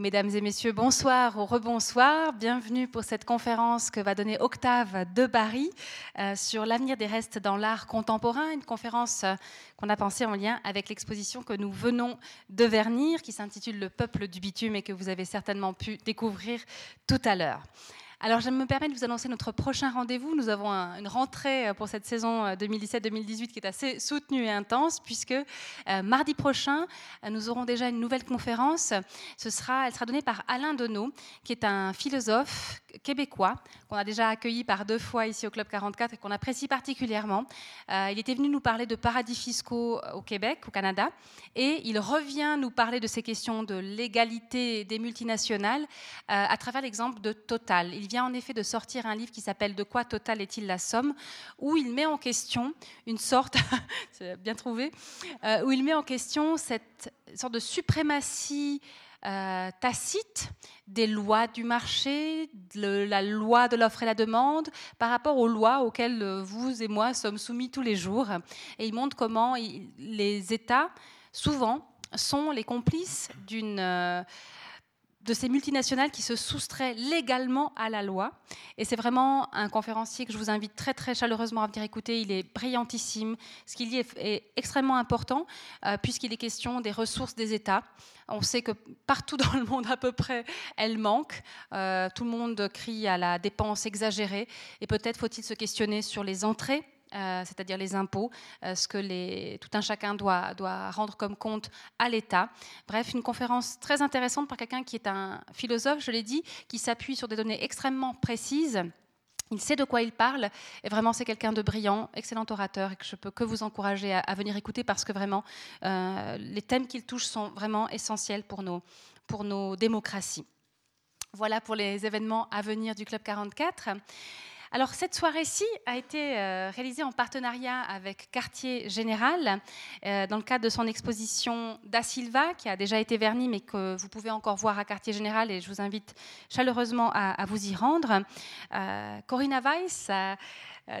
Mesdames et messieurs, bonsoir ou rebonsoir. Bienvenue pour cette conférence que va donner Octave de Barry euh, sur l'avenir des restes dans l'art contemporain. Une conférence euh, qu'on a pensée en lien avec l'exposition que nous venons de vernir, qui s'intitule Le peuple du bitume et que vous avez certainement pu découvrir tout à l'heure. Alors, je me permets de vous annoncer notre prochain rendez-vous. Nous avons une rentrée euh, pour cette saison 2017-2018 euh, qui est assez soutenue et intense, puisque euh, mardi prochain, nous aurons déjà une nouvelle conférence. Ce sera, elle sera donnée par Alain Donneau, qui est un philosophe québécois qu'on a déjà accueilli par deux fois ici au Club 44 et qu'on apprécie particulièrement. il était venu nous parler de paradis fiscaux au Québec, au Canada, et il revient nous parler de ces questions de l'égalité des multinationales à travers l'exemple de Total. Il vient en effet de sortir un livre qui s'appelle De quoi Total est-il la somme où il met en question une sorte, bien trouvé, euh, où il met en question cette sorte de suprématie euh, tacite des lois du marché, de la loi de l'offre et la demande, par rapport aux lois auxquelles euh, vous et moi sommes soumis tous les jours. Et il montre comment les États, souvent, sont les complices d'une de ces multinationales qui se soustraient légalement à la loi. Et c'est vraiment un conférencier que je vous invite très très chaleureusement à venir écouter. Il est brillantissime. Ce qu'il dit est, extrêmement important euh, puisqu'il est question des ressources des États. On sait que partout dans le monde à peu près, elles manquent. Euh, tout le monde crie à la dépense exagérée. Et peut-être faut-il se questionner sur les entrées euh, c'est-à-dire les impôts, euh, ce que tout un chacun doit, rendre comme compte à l'État. Bref, une conférence très intéressante pour quelqu'un qui est un philosophe, je l'ai dit, qui s'appuie sur des données extrêmement précises. Il sait de quoi il parle et vraiment c'est quelqu'un de brillant, excellent orateur et que je peux que vous encourager à, venir écouter parce que vraiment euh, les thèmes qu'il touche sont vraiment essentiels pour nos démocraties. Voilà pour les événements à venir du Club 44. Alors cette soirée-ci a été euh, réalisée en partenariat avec Quartier Général euh, dans le cadre de son exposition Da Silva qui a déjà été vernie mais que vous pouvez encore voir à Quartier Général et je vous invite chaleureusement à, vous y rendre. Euh, Corinna Weiss,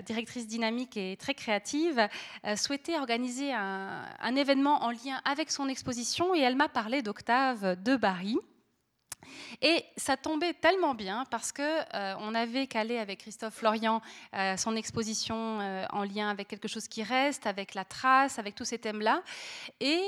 directrice dynamique et très créative, souhaitait organiser un, un événement en lien avec son exposition et elle m'a parlé d'Octave de Barry. Et ça tombait tellement bien parce que euh, on avait calé avec Christophe Florian euh, son exposition euh, en lien avec quelque chose qui reste, avec la trace, avec tous ces thèmes-là. Et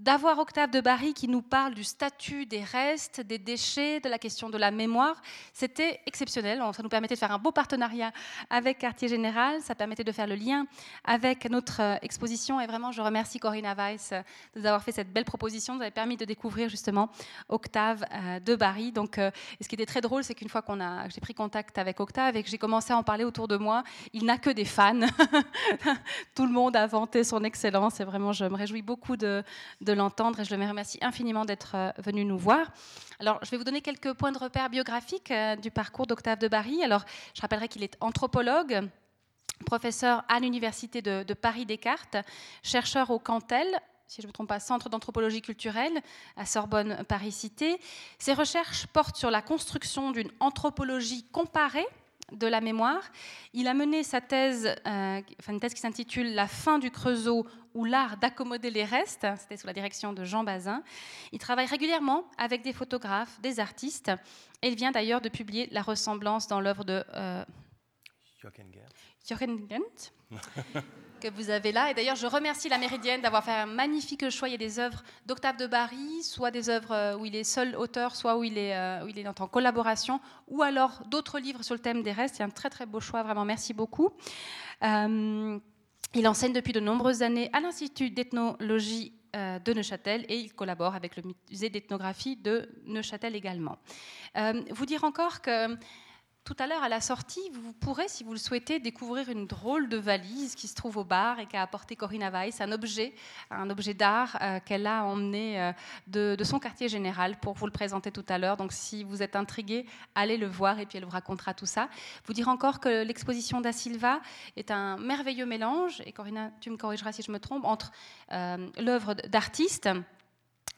d'avoir Octave de Barry qui nous parle du statut des restes, des déchets, de la question de la mémoire, c'était exceptionnel. Ça nous permettait de faire un beau partenariat avec Quartier Général, ça permettait de faire le lien avec notre euh, exposition. Et vraiment, je remercie Corinna Weiss euh, de nous avoir fait cette belle proposition. Vous avez permis de découvrir justement Octave euh, de Barry. Donc, ce qui était très drôle, c'est qu'une fois qu'on a, j'ai pris contact avec Octave et que j'ai commencé à en parler autour de moi, il n'a que des fans. Tout le monde a vanté son excellence et vraiment, je me réjouis beaucoup de de l'entendre et je le remercie infiniment d'être euh, venu nous voir. Alors, je vais vous donner quelques points de repère biographiques euh, du parcours d'Octave de Barry. Alors, je rappellerai qu'il est anthropologue, professeur à l'Université de, Paris Descartes, chercheur au Cantel, si je ne me trompe pas, Centre d'anthropologie culturelle à Sorbonne Paris-Cité. Ses recherches portent sur la construction d'une anthropologie comparée de la mémoire. Il a mené sa thèse, euh, enfin une thèse qui s'intitule La fin du Creusot ou l'art d'accommoder les restes. C'était sous la direction de Jean Bazin. Il travaille régulièrement avec des photographes, des artistes. Et il vient d'ailleurs de publier La ressemblance dans l'œuvre de euh, Jochen que vous avez là. Et d'ailleurs, je remercie la Méridienne d'avoir fait un magnifique choix. Il y a des œuvres d'Octave de Barry, soit des œuvres euh, où il est seul auteur, soit où il est, euh, où il est en collaboration, ou alors d'autres livres sur le thème des restes. C'est un très très beau choix, vraiment. Merci beaucoup. Euh, il enseigne depuis de nombreuses années à l'Institut d'ethnologie de Neuchâtel et il collabore avec le musée d'ethnographie de Neuchâtel également. vous dire encore que tout à l'heure, à la sortie, vous pourrez, si vous le souhaitez, découvrir une drôle de valise qui se trouve au bar et qu'a apporté Corinna Weiss, un objet, un objet d'art euh, qu'elle a emmené euh, de, son quartier général pour vous le présenter tout à l'heure. Donc, si vous êtes intrigué, allez le voir et puis elle vous racontera tout ça. Vous dire encore que l'exposition da Silva est un merveilleux mélange, et Corinna, tu me corrigeras si je me trompe, entre euh, l'œuvre d'artiste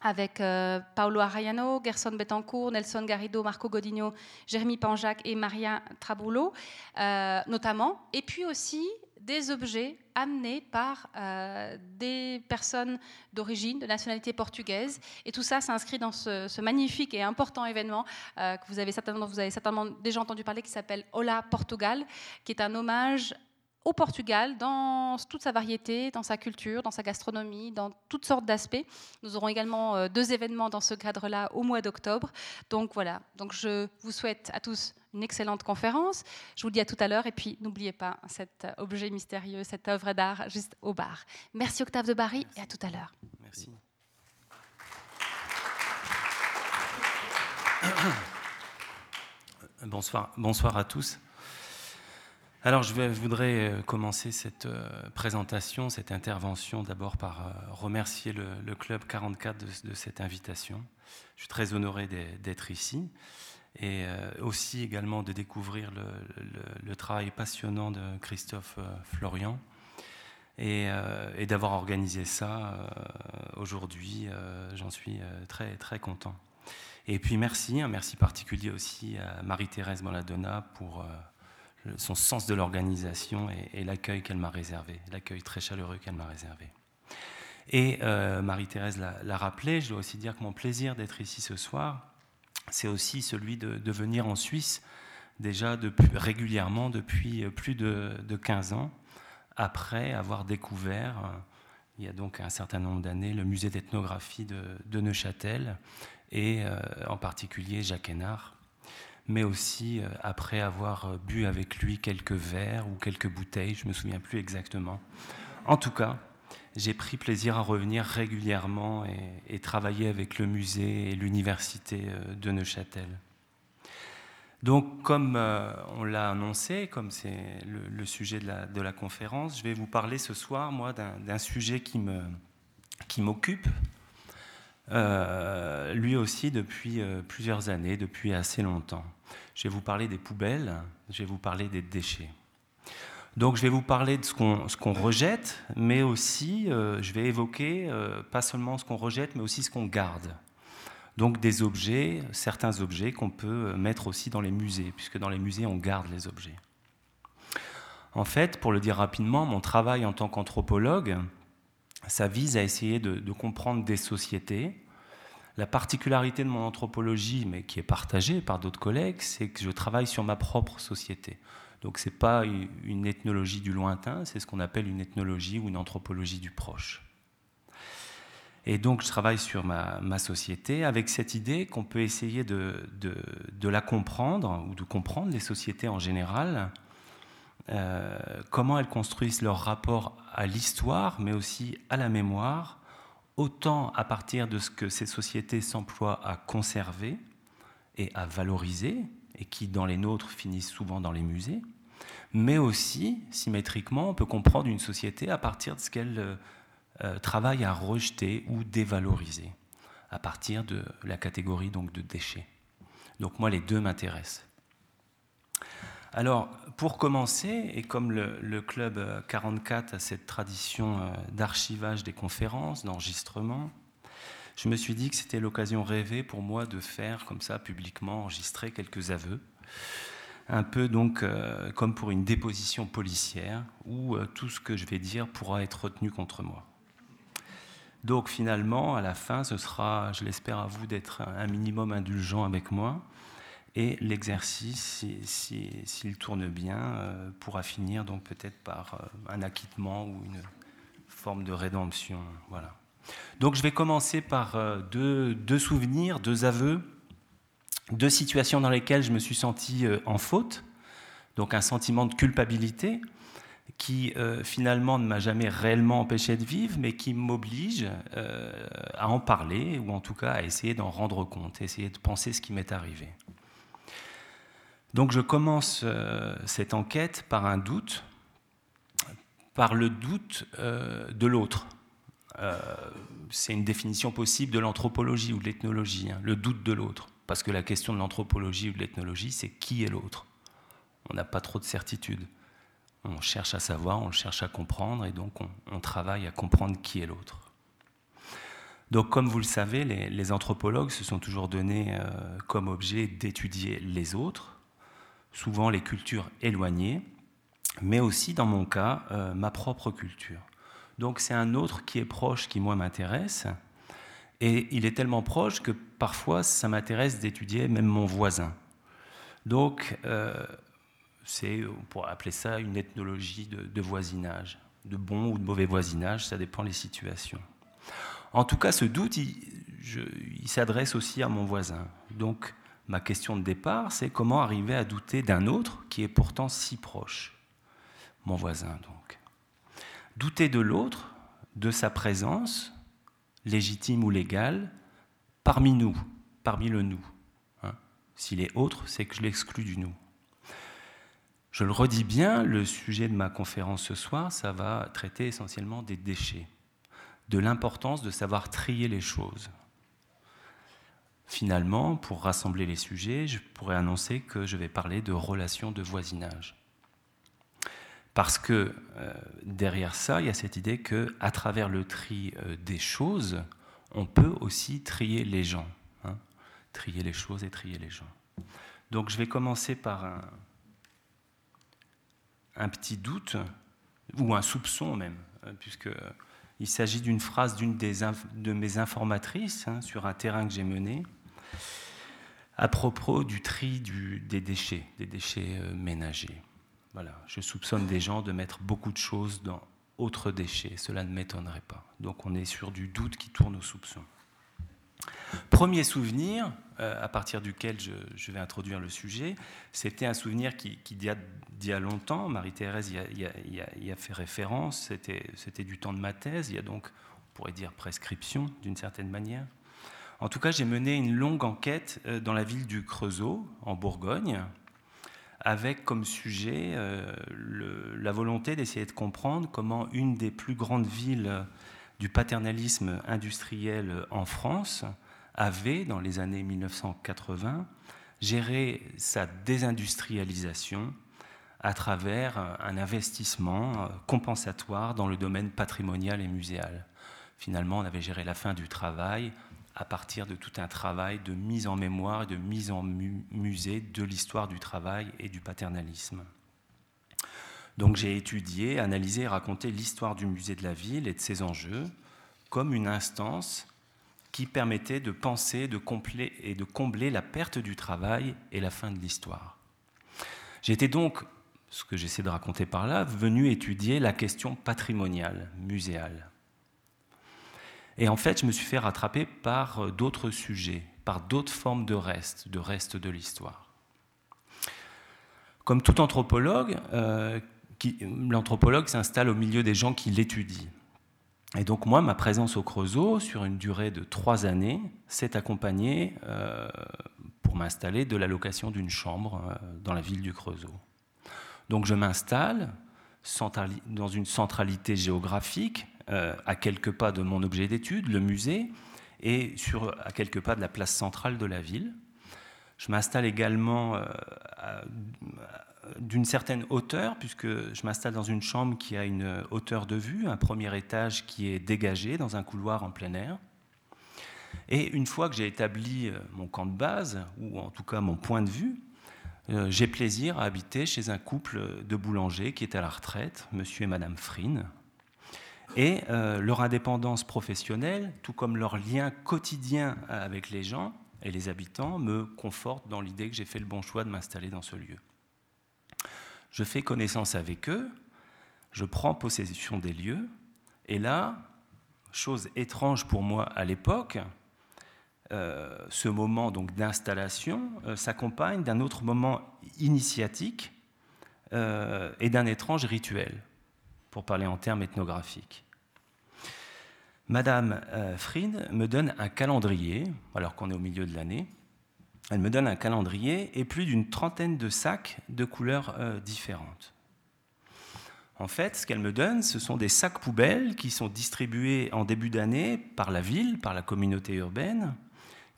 avec euh, Paolo Arrayano, Gerson Betancourt, Nelson Garrido, Marco Godinho, Jérémy Panjac et Maria Trabullo, euh, notamment. Et puis aussi des objets amenés par euh, des personnes d'origine, de nationalité portugaise. Et tout ça s'inscrit dans ce, magnifique et important événement euh, que vous avez certainement, vous avez certainement déjà entendu parler, qui s'appelle Hola Portugal, qui est un hommage au Portugal dans toute sa variété, dans sa culture, dans sa gastronomie, dans toutes sortes d'aspects. Nous aurons également euh, deux événements dans ce cadre-là au mois d'octobre. Donc voilà, donc je vous souhaite à tous une excellente conférence. Je vous dis à tout à l'heure et puis n'oubliez pas cet objet mystérieux, cette œuvre d'art juste au bar. Merci Octave de Barry et à tout à l'heure. Merci. Bonsoir, bonsoir à tous. Alors, je, voudrais euh, commencer cette euh, présentation, cette intervention, d'abord par euh, remercier le, Club 44 de, cette invitation. Je suis très honoré d'être ici et aussi également de découvrir le, travail passionnant de Christophe Florian et, d'avoir organisé ça aujourd'hui. J'en suis très, très content. Et puis merci, un merci particulier aussi à Marie-Thérèse Maladonna pour son sens de l'organisation et, l'accueil qu'elle m'a réservé, l'accueil très chaleureux qu'elle m'a réservé. Et euh, Marie-Thérèse l'a rappelé, je dois aussi dire que mon plaisir d'être ici ce soir, c'est aussi celui de, venir en Suisse déjà régulièrement depuis plus de, 15 ans, après avoir découvert, il y a donc un certain nombre d'années, le musée d'ethnographie de, Neuchâtel, et euh, en particulier Jacques Hénard, mais aussi euh, après avoir euh, bu avec lui quelques verres ou quelques bouteilles, je ne me souviens plus exactement. En tout cas, j'ai pris plaisir à revenir régulièrement et, travailler avec le musée et l'université euh, de Neuchâtel. Donc, comme on l'a annoncé, comme c'est le, sujet de la, conférence, je vais vous parler ce soir, moi, d'un sujet qui m'occupe, qui euh, lui aussi depuis euh, plusieurs années, depuis assez longtemps. Je vais vous parler des poubelles, je vais vous parler des déchets. Donc je vais vous parler de ce qu'on rejette, mais aussi euh, je vais évoquer pas seulement ce qu'on rejette, mais aussi ce qu'on garde. Donc des objets, certains objets qu'on peut mettre aussi dans les musées, puisque dans les musées on garde les objets. En fait, pour le dire rapidement, mon travail en tant qu'anthropologue, ça vise à essayer de, comprendre des sociétés. La particularité de mon anthropologie, mais qui est partagée par d'autres collègues, c'est que je travaille sur ma propre société. Donc ce n'est pas une ethnologie du lointain, c'est ce qu'on appelle une ethnologie ou une anthropologie du proche. Et donc je travaille sur ma, société avec cette idée qu'on peut essayer de, la comprendre ou de comprendre les sociétés en général euh, comment elles construisent leur rapport à l'histoire, mais aussi à la mémoire, autant à partir de ce que ces sociétés s'emploient à conserver et à valoriser, et qui dans les nôtres finissent souvent dans les musées, mais aussi, symétriquement, on peut comprendre une société à partir de ce qu'elle euh, euh, travaille à rejeter ou dévaloriser, à partir de la catégorie donc, de déchets. Donc moi, les deux m'intéressent. Alors, pour commencer, et comme le, Club 44 a cette tradition euh, d'archivage des conférences, d'enregistrement, je me suis dit que c'était l'occasion rêvée pour moi de faire comme ça publiquement, enregistrer quelques aveux. Un peu donc euh, comme pour une déposition policière où euh, tout ce que je vais dire pourra être retenu contre moi. Donc finalement, à la fin, ce sera, je l'espère à vous, d'être un minimum indulgent avec moi et l'exercice, s'il tourne bien, euh, pourra finir donc peut-être par euh, un acquittement ou une forme de rédemption. Voilà. Donc je vais commencer par euh, deux, souvenirs, deux aveux, deux situations dans lesquelles je me suis senti en faute, donc un sentiment de culpabilité qui finalement ne m'a jamais réellement empêché de vivre, mais qui m'oblige à en parler, ou en tout cas à essayer d'en rendre compte, essayer de penser ce qui m'est arrivé. Donc je commence euh, cette enquête par un doute, par le doute euh, de l'autre. Euh, c'est une définition possible de l'anthropologie ou de l'ethnologie, hein, le doute de l'autre. Parce que la question de l'anthropologie ou de l'ethnologie, c'est qui est l'autre? On n'a pas trop de certitude. On cherche à savoir, on cherche à comprendre, et donc on, travaille à comprendre qui est l'autre. Donc, comme vous le savez, les, anthropologues se sont toujours donnés comme objet d'étudier les autres, souvent les cultures éloignées, mais aussi, dans mon cas, euh, ma propre culture. Donc c'est un autre qui est proche qui, moi, m'intéresse. Et il est tellement proche que parfois, ça m'intéresse d'étudier même mon voisin. Donc, euh, c'est, on pourrait appeler ça une ethnologie de, voisinage, de bon ou de mauvais voisinage, ça dépend des situations. En tout cas, ce doute, il, il s'adresse aussi à mon voisin. Donc, ma question de départ, c'est comment arriver à douter d'un autre qui est pourtant si proche, mon voisin donc. Douter de l'autre, de sa présence, légitime ou légale, parmi nous, parmi le nous. Hein. S'il est autre, c'est que je l'exclus du nous. Je le redis bien, le sujet de ma conférence ce soir, ça va traiter essentiellement des déchets, de l'importance de savoir trier les choses. Finalement, pour rassembler les sujets, je pourrais annoncer que je vais parler de relations de voisinage. Parce que euh, derrière ça, il y a cette idée que, à travers le tri euh, des choses, on peut aussi trier les gens. Hein. trier les choses et trier les gens. Donc je vais commencer par un, petit doute, ou un soupçon même, euh, puisqu'il s'agit d'une phrase d'une de mes informatrices hein, sur un terrain que j'ai mené à propos du tri des déchets, des déchets euh, ménagers. Voilà, je soupçonne des gens de mettre beaucoup de choses dans autres déchets, cela ne m'étonnerait pas. Donc on est sur du doute qui tourne au soupçon. Premier souvenir, euh, à partir duquel je, vais introduire le sujet, c'était un souvenir qui, qui d'il y a longtemps. Marie-Thérèse y, a fait référence, c'était du temps de ma thèse, il y a donc, on pourrait dire, prescription d'une certaine manière. En tout cas, j'ai mené une longue enquête euh, dans la ville du Creusot, en Bourgogne, avec comme sujet euh, la volonté d'essayer de comprendre comment une des plus grandes villes du paternalisme industriel en France avait, dans les années 1980, géré sa désindustrialisation à travers un investissement compensatoire dans le domaine patrimonial et muséal. Finalement, on avait géré la fin du travail à partir de tout un travail de mise en mémoire et de mise en musée de l'histoire du travail et du paternalisme. Donc j'ai étudié, analysé et raconté l'histoire du musée de la ville et de ses enjeux comme une instance qui permettait de penser de et de combler la perte du travail et la fin de l'histoire. J'étais donc, ce que j'essaie de raconter par là, venu étudier la question patrimoniale, muséale. Et en fait, je me suis fait rattraper par euh, d'autres sujets, par d'autres formes de reste, de reste de l'histoire. Comme tout anthropologue, euh, l'anthropologue s'installe au milieu des gens qui l'étudient. Et donc moi, ma présence au Creusot, sur une durée de trois années, s'est accompagnée, euh, pour m'installer, de l'allocation d'une chambre dans la ville du Creusot. Donc je m'installe dans une centralité géographique, euh, à quelques pas de mon objet d'étude, le musée, et sur, à quelques pas de la place centrale de la ville. Je m'installe également à, d'une certaine hauteur, puisque je m'installe dans une chambre qui a une hauteur de vue, un premier étage qui est dégagé dans un couloir en plein air. Et une fois que j'ai établi euh, mon camp de base, ou en tout cas mon point de vue, euh, j'ai plaisir à habiter chez un couple de boulangers qui est à la retraite, monsieur et madame Frine. Et euh, leur indépendance professionnelle, tout comme leur lien quotidien avec les gens et les habitants, me conforte dans l'idée que j'ai fait le bon choix de m'installer dans ce lieu. Je fais connaissance avec eux, je prends possession des lieux, et là, chose étrange pour moi à l'époque, euh, ce moment donc d'installation euh, s'accompagne d'un autre moment initiatique et d'un étrange rituel, pour parler en termes ethnographiques. Madame Fried me donne un calendrier, alors qu'on est au milieu de l'année, elle me donne un calendrier et plus d'une trentaine de sacs de couleurs euh, différentes. En fait, ce qu'elle me donne, ce sont des sacs poubelles qui sont distribués en début d'année par la ville, par la communauté urbaine,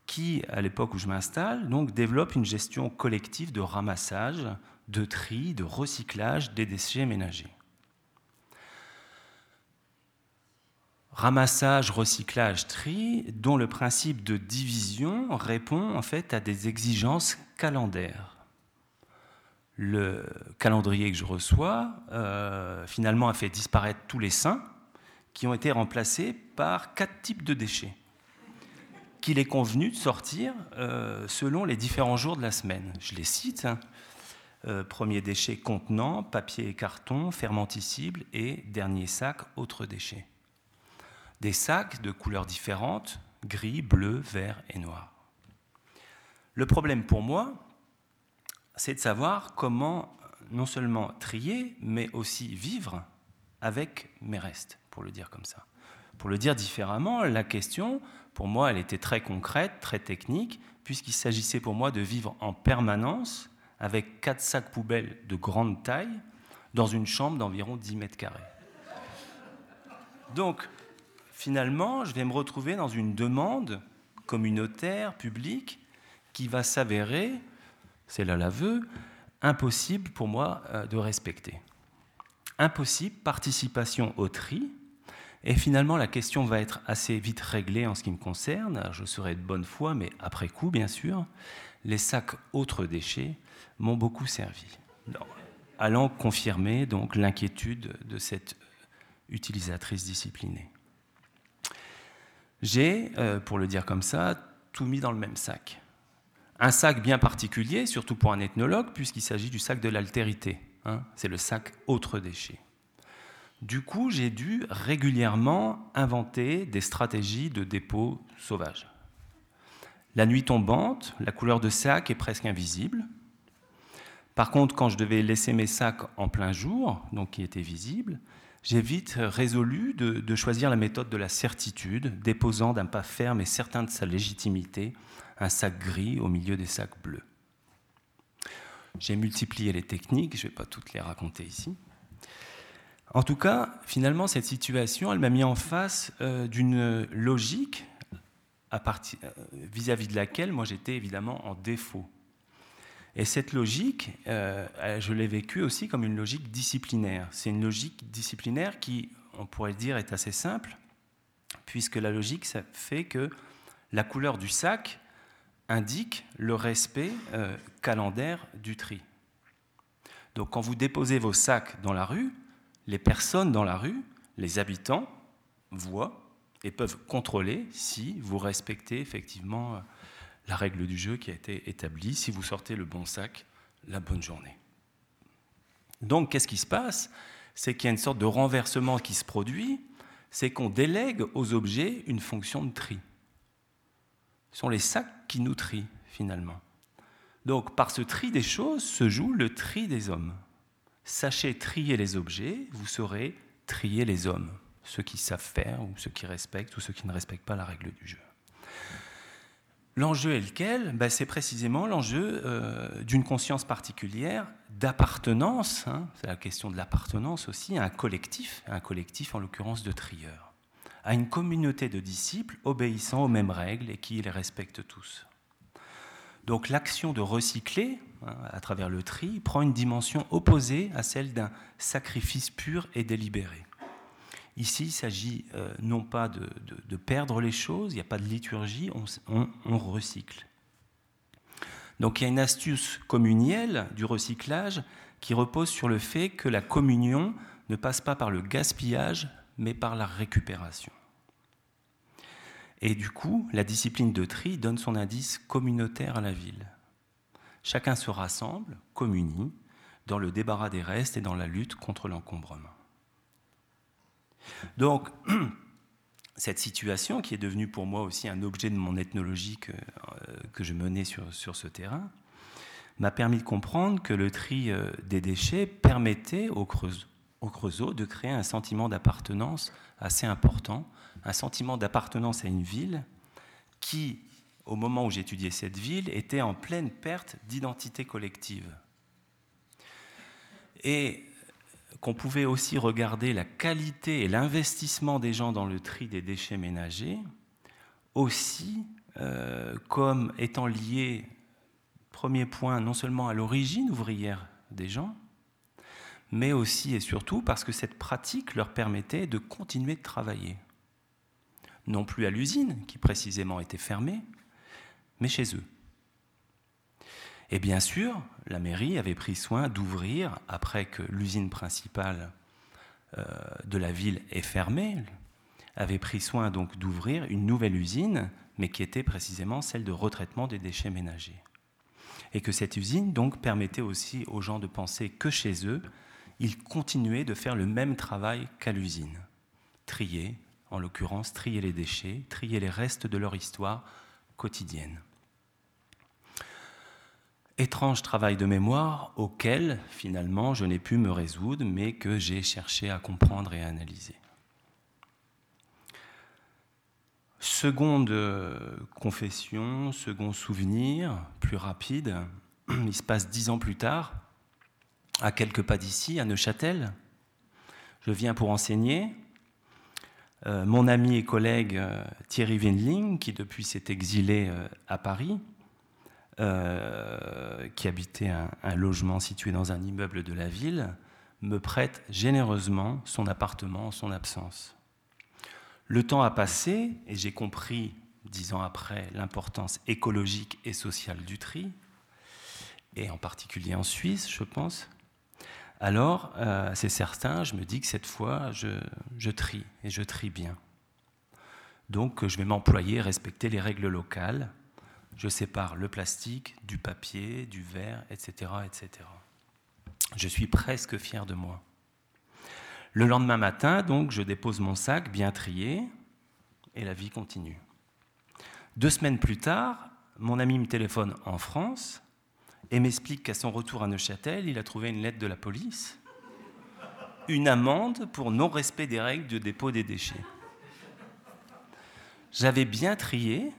qui, à l'époque où je m'installe, donc développe une gestion collective de ramassage, de tri, de recyclage des déchets ménagers. Ramassage, recyclage, tri, dont le principe de division répond en fait à des exigences calendaires. le calendrier que je reçois, euh, finalement, a fait disparaître tous les saints qui ont été remplacés par quatre types de déchets qu'il est convenu de sortir euh, selon les différents jours de la semaine. Je les cite. Hein. Euh, premier déchet contenant, papier et carton, fermenticible et dernier sac, autres déchets. Des sacs de couleurs différentes, gris, bleu, vert et noir. Le problème pour moi, c'est de savoir comment non seulement trier, mais aussi vivre avec mes restes, pour le dire comme ça. Pour le dire différemment, la question, pour moi, elle était très concrète, très technique, puisqu'il s'agissait pour moi de vivre en permanence avec quatre sacs poubelles de grande taille dans une chambre d'environ 10 mètres carrés. Donc, finalement, je vais me retrouver dans une demande communautaire, publique, qui va s'avérer c'est là l'aveu, impossible pour moi euh, de respecter. Impossible, participation au tri, et finalement la question va être assez vite réglée en ce qui me concerne, je serai de bonne foi, mais après coup bien sûr, les sacs autres déchets m'ont beaucoup servi, allant confirmer donc l'inquiétude de cette utilisatrice disciplinée. J'ai, euh, pour le dire comme ça, tout mis dans le même sac. Un sac bien particulier, surtout pour un ethnologue, puisqu'il s'agit du sac de l'altérité. Hein. c'est le sac autre déchet. Du coup, j'ai dû régulièrement inventer des stratégies de dépôt sauvage. La nuit tombante, la couleur de sac est presque invisible. Par contre, quand je devais laisser mes sacs en plein jour, donc qui étaient visibles, j'ai vite résolu de, de, choisir la méthode de la certitude, déposant d'un pas ferme et certain de sa légitimité un sac gris au milieu des sacs bleus. J'ai multiplié les techniques, je ne vais pas toutes les raconter ici. En tout cas, finalement, cette situation, elle m'a mis en face euh, d'une logique euh, vis-à-vis de laquelle moi j'étais évidemment en défaut. Et cette logique, euh, je l'ai vécue aussi comme une logique disciplinaire. C'est une logique disciplinaire qui, on pourrait dire, est assez simple, puisque la logique, ça fait que la couleur du sac indique le respect euh, calendaire du tri. Donc quand vous déposez vos sacs dans la rue, les personnes dans la rue, les habitants, voient et peuvent contrôler si vous respectez effectivement euh, la règle du jeu qui a été établie, si vous sortez le bon sac la bonne journée. Donc qu'est-ce qui se passe? C'est qu'il y a une sorte de renversement qui se produit, c'est qu'on délègue aux objets une fonction de tri. Ce sont les sacs qui nous trient, finalement. Donc, par ce tri des choses se joue le tri des hommes. Sachez trier les objets, vous saurez trier les hommes, ceux qui savent faire, ou ceux qui respectent, ou ceux qui ne respectent pas la règle du jeu. L'enjeu est lequel? Ben, C'est précisément l'enjeu euh, d'une conscience particulière, d'appartenance, hein, c'est la question de l'appartenance aussi, à un collectif, un collectif en l'occurrence de trieurs à une communauté de disciples obéissant aux mêmes règles et qui les respectent tous. Donc l'action de recycler, hein, à travers le tri, prend une dimension opposée à celle d'un sacrifice pur et délibéré. Ici, il s'agit euh, non pas de, perdre les choses, il n'y a pas de liturgie, on, recycle. Donc il y a une astuce communielle du recyclage qui repose sur le fait que la communion ne passe pas par le gaspillage, mais par la récupération. Et du coup, la discipline de tri donne son indice communautaire à la ville. Chacun se rassemble, communie, dans le débarras des restes et dans la lutte contre l'encombrement. Donc, cette situation, qui est devenue pour moi aussi un objet de mon ethnologie que, euh, je menais sur, ce terrain, m'a permis de comprendre que le tri euh, des déchets permettait au Creusot de créer un sentiment d'appartenance assez important un sentiment d'appartenance à une ville qui, au moment où j'étudiais cette ville, était en pleine perte d'identité collective. Et qu'on pouvait aussi regarder la qualité et l'investissement des gens dans le tri des déchets ménagers aussi euh, comme étant lié, premier point, non seulement à l'origine ouvrière des gens, mais aussi et surtout parce que cette pratique leur permettait de continuer de travailler non plus à l'usine, qui précisément était fermée, mais chez eux. Et bien sûr, la mairie avait pris soin d'ouvrir, après que l'usine principale euh, de la ville est fermée, avait pris soin donc d'ouvrir une nouvelle usine, mais qui était précisément celle de retraitement des déchets ménagers. Et que cette usine donc permettait aussi aux gens de penser que chez eux, ils continuaient de faire le même travail qu'à l'usine. Trier, en l'occurrence, trier les déchets, trier les restes de leur histoire quotidienne. Étrange travail de mémoire auquel, finalement, je n'ai pu me résoudre, mais que j'ai cherché à comprendre et à analyser. Seconde euh, confession, second souvenir, plus rapide, il se passe dix ans plus tard, à quelques pas d'ici, à Neuchâtel. Je viens pour enseigner. Euh, mon ami et collègue euh, Thierry Wendling, qui depuis s'est exilé à Paris, qui habitait un, logement situé dans un immeuble de la ville, me prête généreusement son appartement en son absence. Le temps a passé et j'ai compris, dix ans après, l'importance écologique et sociale du tri, et en particulier en Suisse, je pense. Alors, euh, c'est certain, je me dis que cette fois, je, trie, et je trie bien. Donc, je vais m'employer respecter les règles locales. Je sépare le plastique du papier, du verre, etc., etc. Je suis presque fier de moi. Le lendemain matin, donc, je dépose mon sac bien trié et la vie continue. Deux semaines plus tard, mon ami me téléphone en France et m'explique qu'à son retour à Neuchâtel, il a trouvé une lettre de la police, une amende pour non-respect des règles de dépôt des déchets. J'avais bien trié,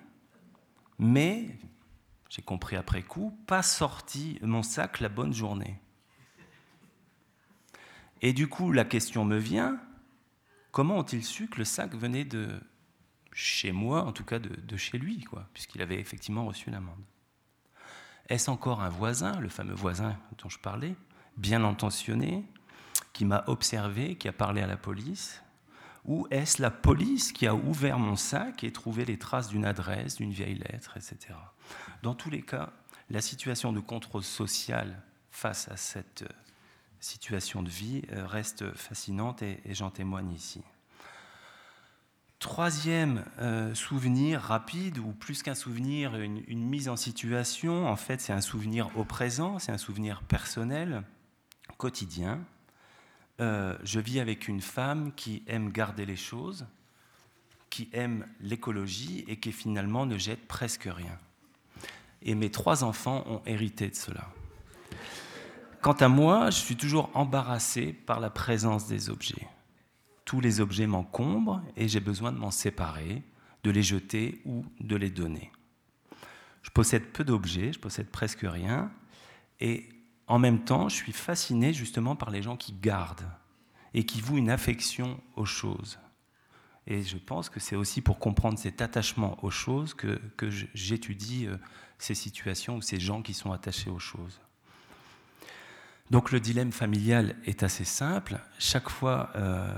mais, j'ai compris après coup, pas sorti mon sac la bonne journée. Et du coup, la question me vient, comment ont-ils su que le sac venait de chez moi, en tout cas de, chez lui, puisqu'il avait effectivement reçu l'amende Est-ce encore un voisin, le fameux voisin dont je parlais, bien intentionné, qui m'a observé, qui a parlé à la police Ou est-ce la police qui a ouvert mon sac et trouvé les traces d'une adresse, d'une vieille lettre, etc. Dans tous les cas, la situation de contrôle social face à cette situation de vie euh, reste fascinante et, j'en témoigne ici. Troisième euh, souvenir rapide, ou plus qu'un souvenir, une, mise en situation, en fait c'est un souvenir au présent, c'est un souvenir personnel, quotidien. Euh, je vis avec une femme qui aime garder les choses, qui aime l'écologie et qui finalement ne jette presque rien. Et mes trois enfants ont hérité de cela. Quant à moi, je suis toujours embarrassé par la présence des objets. Tous les objets m'encombrent et j'ai besoin de m'en séparer, de les jeter ou de les donner. Je possède peu d'objets, je possède presque rien, et en même temps, je suis fasciné justement par les gens qui gardent et qui vouent une affection aux choses. Et je pense que c'est aussi pour comprendre cet attachement aux choses que, j'étudie euh, ces situations ou ces gens qui sont attachés aux choses. Donc le dilemme familial est assez simple. Chaque fois euh,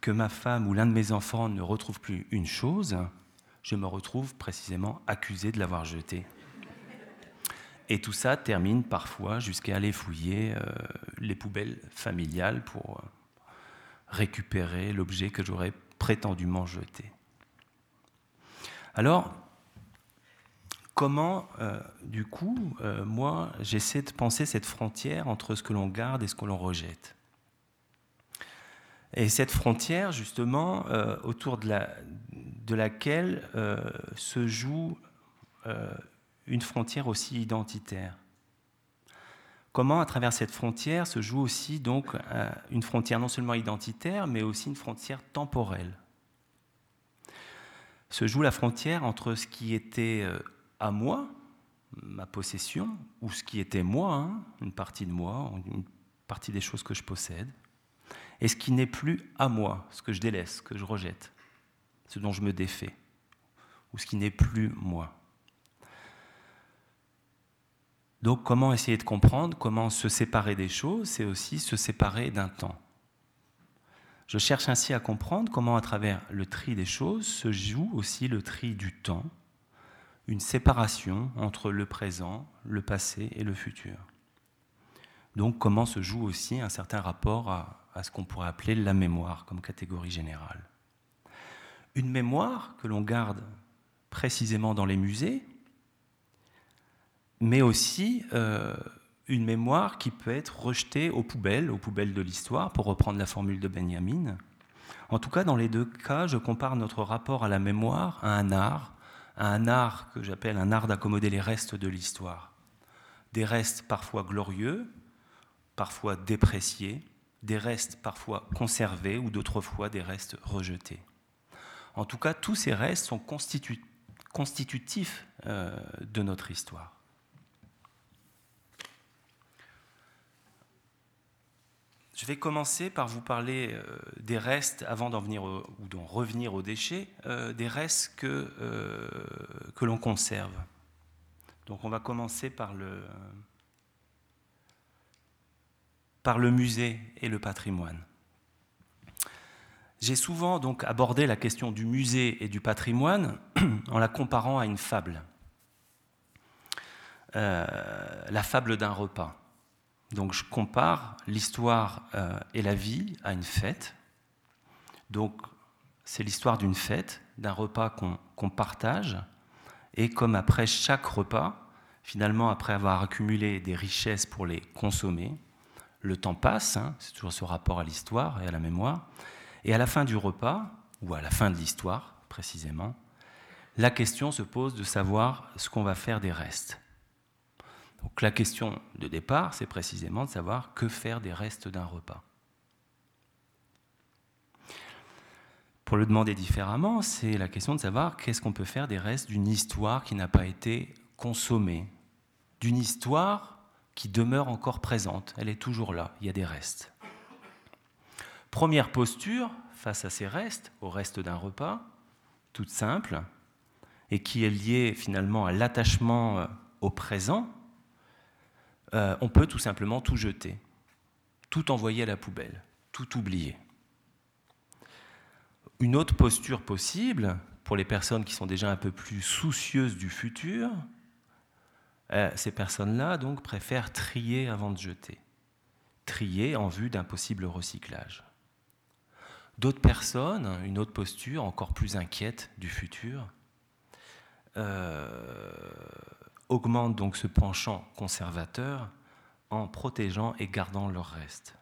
que ma femme ou l'un de mes enfants ne retrouve plus une chose, je me retrouve précisément accusé de l'avoir jeté. Et tout ça termine parfois jusqu'à aller fouiller euh, les poubelles familiales pour euh, récupérer l'objet que j'aurais prétendument jeté. Alors, comment, euh, du coup, moi, j'essaie de penser cette frontière entre ce que l'on garde et ce que l'on rejette? Et cette frontière, justement, autour de, la, de laquelle se joue une frontière aussi identitaire. Comment, à travers cette frontière, se joue aussi donc une frontière non seulement identitaire, mais aussi une frontière temporelle? Se joue la frontière entre ce qui était à moi, ma possession, ou ce qui était moi, hein, une partie de moi, une partie des choses que je possède, et ce qui n'est plus à moi, ce que je délaisse, ce que je rejette, ce dont je me défais, ou ce qui n'est plus moi. Donc comment essayer de comprendre, comment se séparer des choses, c'est aussi se séparer d'un temps. Je cherche ainsi à comprendre comment à travers le tri des choses se joue aussi le tri du temps, une séparation entre le présent, le passé et le futur. Donc comment se joue aussi un certain rapport à, à ce qu'on pourrait appeler la mémoire comme catégorie générale. Une mémoire que l'on garde précisément dans les musées, mais aussi euh, une mémoire qui peut être rejetée aux poubelles, aux poubelles de l'histoire, pour reprendre la formule de Benjamin. En tout cas, dans les deux cas, je compare notre rapport à la mémoire à un art, à un art que j'appelle un art d'accommoder les restes de l'histoire. Des restes parfois glorieux, parfois dépréciés, des restes parfois conservés ou d'autres fois des restes rejetés. En tout cas, tous ces restes sont constitutifs euh, de notre histoire. Je vais commencer par vous parler euh, des restes, avant d'en venir ou d'en revenir aux déchets, euh, des restes que, que l'on conserve. Donc on va commencer par le, par le musée et le patrimoine. J'ai souvent donc abordé la question du musée et du patrimoine en la comparant à une fable, euh, la fable d'un repas. Donc je compare l'histoire euh, et la vie à une fête. Donc c'est l'histoire d'une fête, d'un repas qu'on partage, et comme après chaque repas, finalement après avoir accumulé des richesses pour les consommer, le temps passe, hein, c'est toujours ce rapport à l'histoire et à la mémoire, et à la fin du repas, ou à la fin de l'histoire précisément, la question se pose de savoir ce qu'on va faire des restes. Donc la question de départ, c'est précisément de savoir que faire des restes d'un repas. Pour le demander différemment, c'est la question de savoir qu'est-ce qu'on peut faire des restes d'une histoire qui n'a pas été consommée, d'une histoire qui demeure encore présente. Elle est toujours là, il y a des restes. Première posture face à ces restes, au reste d'un repas, toute simple, et qui est liée finalement à l'attachement euh, au présent, euh, on peut tout simplement tout jeter, tout envoyer à la poubelle, tout oublier. Une autre posture possible, pour les personnes qui sont déjà un peu plus soucieuses du futur, euh, ces personnes-là donc préfèrent trier avant de jeter, trier en vue d'un possible recyclage. D'autres personnes, une autre posture encore plus inquiète du futur, euh, augmentent donc ce penchant conservateur en protégeant et gardant leurs restes.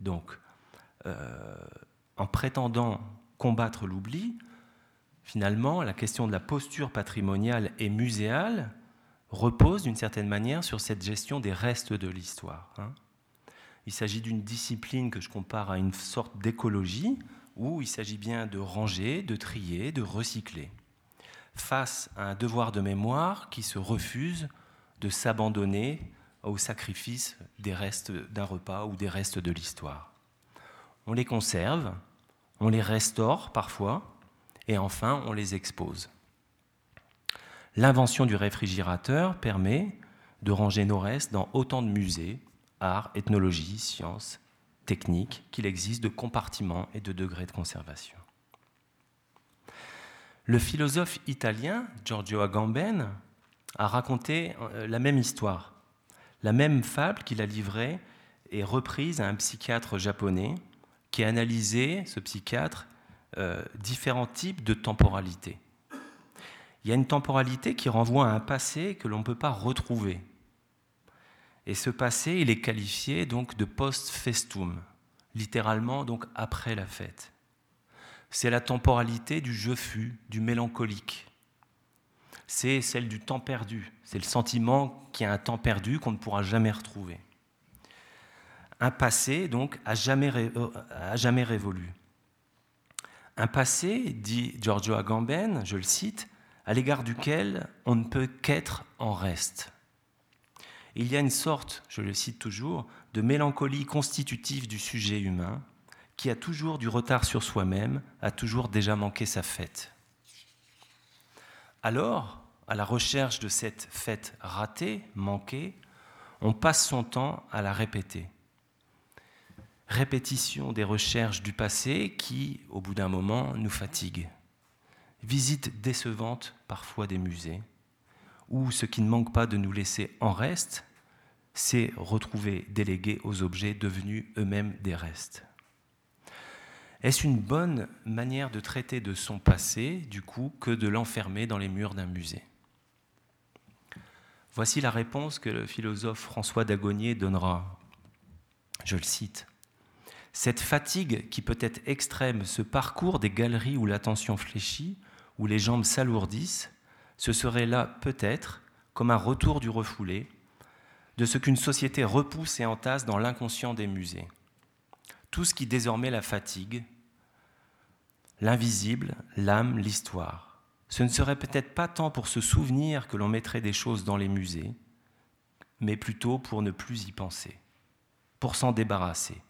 Donc, euh, en prétendant combattre l'oubli, finalement, la question de la posture patrimoniale et muséale repose d'une certaine manière sur cette gestion des restes de l'histoire. Hein. Il s'agit d'une discipline que je compare à une sorte d'écologie où il s'agit bien de ranger, de trier, de recycler, face à un devoir de mémoire qui se refuse de s'abandonner au sacrifice des restes d'un repas ou des restes de l'histoire. On les conserve, on les restaure parfois, et enfin on les expose. L'invention du réfrigérateur permet de ranger nos restes dans autant de musées, art, ethnologie, sciences, techniques, qu'il existe de compartiments et de degrés de conservation. Le philosophe italien Giorgio Agamben a raconté euh, la même histoire. La même fable qu'il a livrée est reprise à un psychiatre japonais qui a analysé, ce psychiatre, euh, différents types de temporalité il y a une temporalité qui renvoie à un passé que l'on ne peut pas retrouver. Et ce passé, il est qualifié donc de post-festum, littéralement donc après la fête. C'est la temporalité du je fus, du mélancolique. C'est celle du temps perdu. C'est le sentiment qu'il y a un temps perdu qu'on ne pourra jamais retrouver. Un passé, donc, à euh, jamais révolu. Un passé, dit Giorgio Agamben, je le cite, à l'égard duquel on ne peut qu'être en reste. Il y a une sorte, je le cite toujours, de mélancolie constitutive du sujet humain, qui a toujours du retard sur soi-même, a toujours déjà manqué sa fête. Alors, à la recherche de cette fête ratée, manquée, on passe son temps à la répéter. Répétition des recherches du passé qui, au bout d'un moment, nous fatigue visite décevante parfois des musées, où ce qui ne manque pas de nous laisser en reste, c'est retrouver délégués aux objets devenus eux-mêmes des restes. Est-ce une bonne manière de traiter de son passé, du coup, que de l'enfermer dans les murs d'un musée? Voici la réponse que le philosophe François Dagonier donnera. Je le cite. Cette fatigue qui peut être extrême, ce parcours des galeries où l'attention fléchit, où les jambes s'alourdissent, ce serait là peut-être comme un retour du refoulé, de ce qu'une société repousse et entasse dans l'inconscient des musées. Tout ce qui désormais la fatigue, l'invisible, l'âme, l'histoire. Ce ne serait peut-être pas tant pour se souvenir que l'on mettrait des choses dans les musées, mais plutôt pour ne plus y penser, pour s'en débarrasser.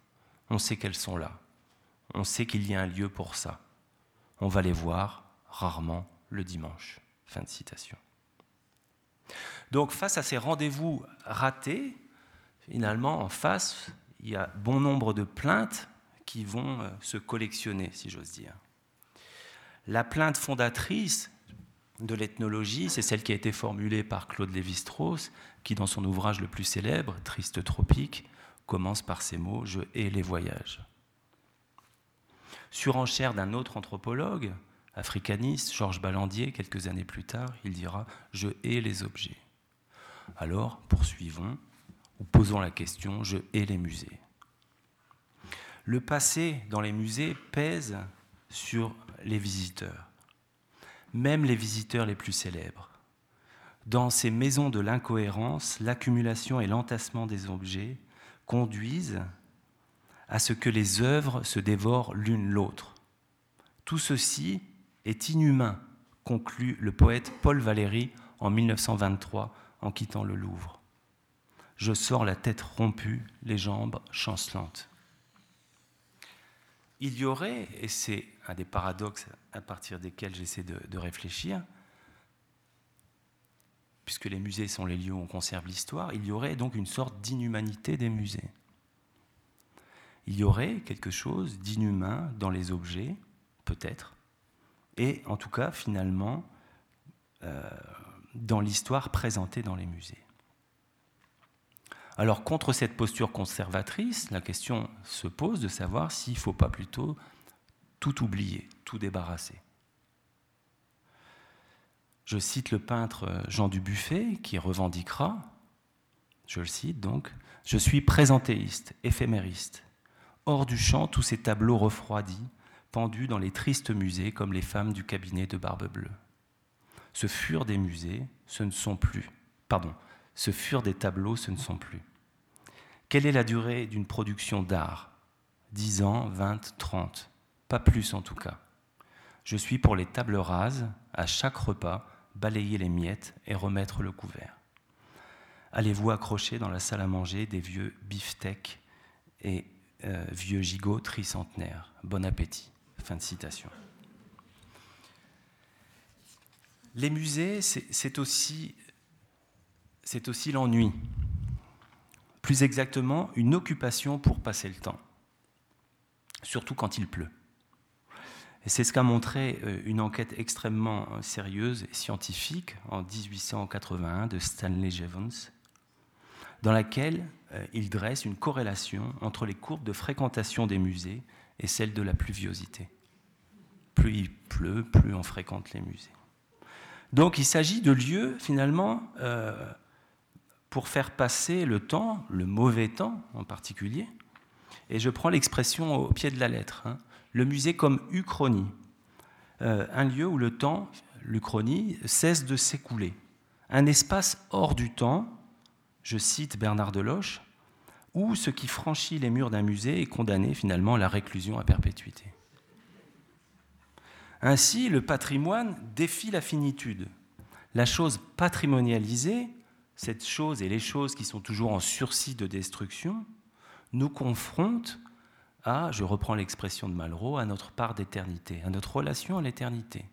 On sait qu'elles sont là. On sait qu'il y a un lieu pour ça. On va les voir rarement le dimanche. Fin de citation. Donc face à ces rendez-vous ratés, finalement, en face, il y a bon nombre de plaintes qui vont euh, se collectionner, si j'ose dire. La plainte fondatrice de l'ethnologie, c'est celle qui a été formulée par Claude Lévi-Strauss, qui, dans son ouvrage le plus célèbre, Triste tropique, commence par ces mots Je hais les voyages. Surenchère d'un autre anthropologue, africaniste, Georges Ballandier, quelques années plus tard, il dira Je hais les objets. Alors, poursuivons ou posons la question, je hais les musées. Le passé dans les musées pèse sur les visiteurs, même les visiteurs les plus célèbres. Dans ces maisons de l'incohérence, l'accumulation et l'entassement des objets conduisent à ce que les œuvres se dévorent l'une l'autre. Tout ceci est inhumain, conclut le poète Paul Valéry en 1923 en quittant le Louvre. Je sors la tête rompue, les jambes chancelantes. Il y aurait, et c'est un des paradoxes à partir desquels j'essaie de, réfléchir, puisque les musées sont les lieux où on conserve l'histoire, il y aurait donc une sorte d'inhumanité des musées. Il y aurait quelque chose d'inhumain dans les objets, peut-être, et en tout cas, finalement, euh, dans l'histoire présentée dans les musées. Alors contre cette posture conservatrice, la question se pose de savoir s'il ne faut pas plutôt tout oublier, tout débarrasser. Je cite le peintre Jean Dubuffet qui revendiquera, je le cite donc, Je suis présentéiste, éphémériste. Hors du champ, tous ces tableaux refroidis, pendus dans les tristes musées comme les femmes du cabinet de Barbe Bleue ce furent des musées, ce ne sont plus. Pardon, ce furent des tableaux, ce ne sont plus. Quelle est la durée d'une production d'art? 10 ans, 20, 30 Pas plus en tout cas. Je suis pour les tables rases, à chaque repas, balayer les miettes et remettre le couvert. Allez-vous accrocher dans la salle à manger des vieux beefsteaks et euh, vieux gigots tricentenaires? Bon appétit. Fin de citation. Les musées, c'est aussi, aussi l'ennui. Plus exactement, une occupation pour passer le temps, surtout quand il pleut. Et c'est ce qu'a montré euh, une enquête extrêmement euh, sérieuse et scientifique en 1881 de Stanley Jevons, dans laquelle euh, il dresse une corrélation entre les courbes de fréquentation des musées et celle de la pluviosité. Plus il pleut, plus on fréquente les musées. Donc il s'agit de lieux, finalement, pour faire passer le temps, le mauvais temps en particulier. Et je prends l'expression au pied de la lettre. Hein. Le musée comme uchronie, euh, un lieu où le temps, l'uchronie, cesse de s'écouler. Un espace hors du temps, je cite Bernard Deloche, où ce qui franchit les murs d'un musée est condamné finalement à la réclusion à perpétuité. Ainsi, le patrimoine défie la finitude. La chose patrimonialisée, cette chose et les choses qui sont toujours en sursis de destruction, nous confrontent à, je reprends l'expression de Malraux, à notre part d'éternité, à notre relation à l'éternité,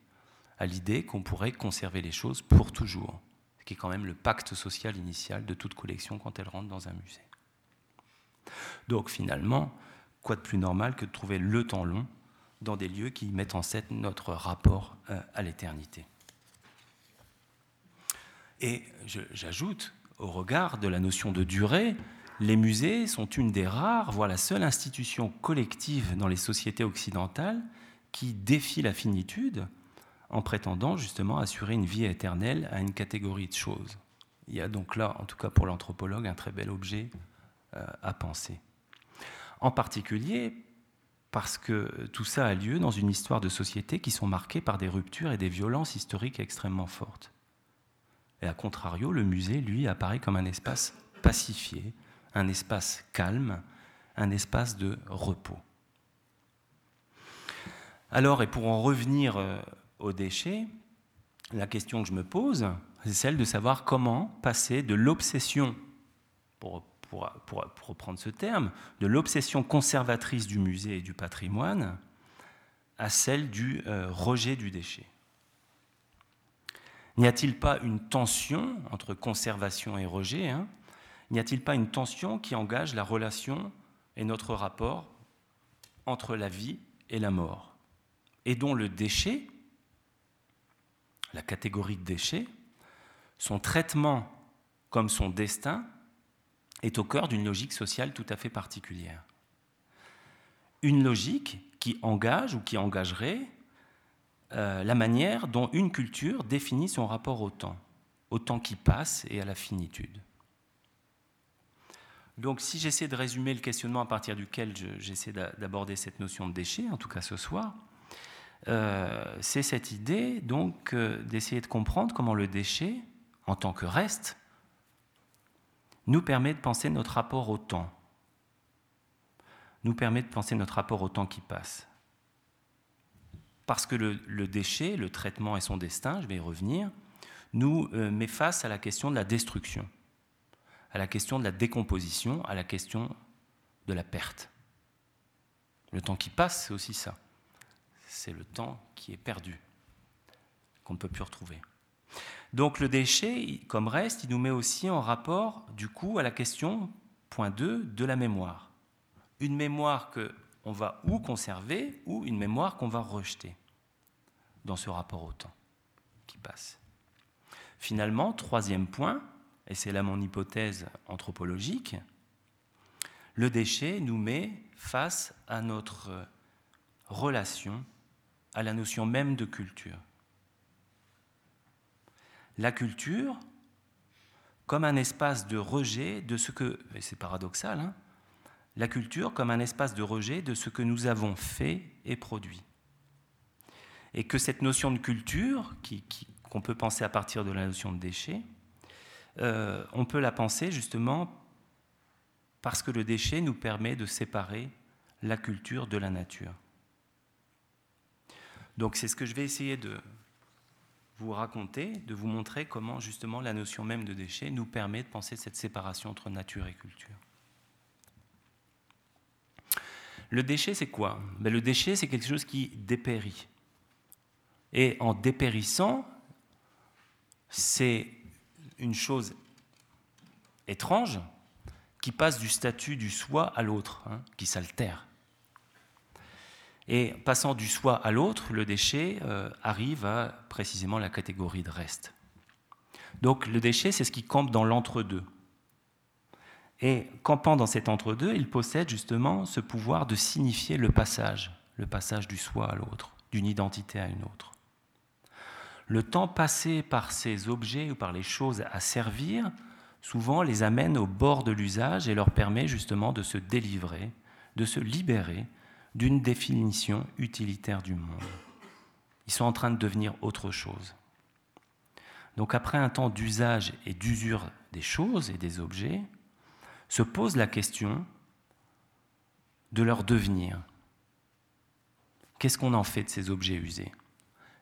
à l'idée qu'on pourrait conserver les choses pour toujours, ce qui est quand même le pacte social initial de toute collection quand elle rentre dans un musée. Donc finalement, quoi de plus normal que de trouver le temps long dans des lieux qui mettent en scène notre rapport euh, à l'éternité? Et j'ajoute, au regard de la notion de durée, les musées sont une des rares, voire la seule institution collective dans les sociétés occidentales qui défie la finitude en prétendant justement assurer une vie éternelle à une catégorie de choses. Il y a donc là, en tout cas pour l'anthropologue, un très bel objet euh, à penser. En particulier parce que tout ça a lieu dans une histoire de société qui sont marquées par des ruptures et des violences historiques extrêmement fortes. Et à contrario, le musée, lui, apparaît comme un espace pacifié, un espace calme, un espace de repos. Alors, et pour en revenir euh, aux déchets, la question que je me pose, c'est celle de savoir comment passer de l'obsession, pour, reprendre ce terme, de l'obsession conservatrice du musée et du patrimoine à celle du euh, rejet du déchet. N'y a-t-il pas une tension entre conservation et rejet hein? N'y a-t-il pas une tension qui engage la relation et notre rapport entre la vie et la mort? Et dont le déchet, la catégorie de déchet, son traitement comme son destin est au cœur d'une logique sociale tout à fait particulière. Une logique qui engage ou qui engagerait euh, la manière dont une culture définit son rapport au temps, au temps qui passe et à la finitude. Donc si j'essaie de résumer le questionnement à partir duquel j'essaie d'aborder cette notion de déchet, en tout cas ce soir, euh, c'est cette idée donc euh, d'essayer de comprendre comment le déchet, en tant que reste, nous permet de penser notre rapport au temps, nous permet de penser notre rapport au temps qui passe. Parce que le, déchet, le traitement et son destin, je vais y revenir, nous euh, met face à la question de la destruction, à la question de la décomposition, à la question de la perte. Le temps qui passe, c'est aussi ça c'est le temps qui est perdu, qu'on ne peut plus retrouver. Donc le déchet, comme reste, il nous met aussi en rapport, du coup, à la question, point 2, de la mémoire. Une mémoire qu'on va ou conserver, ou une mémoire qu'on va rejeter dans ce rapport au temps qui passe. Finalement, troisième point, et c'est là mon hypothèse anthropologique, le déchet nous met face à notre relation à la notion même de culture. La culture, comme un espace de rejet de ce que, et c'est paradoxal, hein, la culture comme un espace de rejet de ce que nous avons fait et produit. Et que cette notion de culture, qu'on peut penser à partir de la notion de déchet, euh, on peut la penser justement parce que le déchet nous permet de séparer la culture de la nature. Donc c'est ce que je vais essayer de vous raconter, de vous montrer comment justement la notion même de déchet nous permet de penser cette séparation entre nature et culture. Le déchet, c'est quoi? Ben, Le déchet, c'est quelque chose qui dépérit. Et en dépérissant, c'est une chose étrange qui passe du statut du soi à l'autre, hein, qui s'altère. Et passant du soi à l'autre, le déchet euh, arrive à précisément la catégorie de reste. Donc le déchet, c'est ce qui campe dans l'entre-deux. Et campant dans cet entre-deux, il possède justement ce pouvoir de signifier le passage, le passage du soi à l'autre, d'une identité à une autre. Le temps passé par ces objets ou par les choses à servir, souvent les amène au bord de l'usage et leur permet justement de se délivrer, de se libérer d'une définition utilitaire du monde. Ils sont en train de devenir autre chose. Donc après un temps d'usage et d'usure des choses et des objets, se pose la question de leur devenir. Qu'est-ce qu'on en fait de ces objets usés?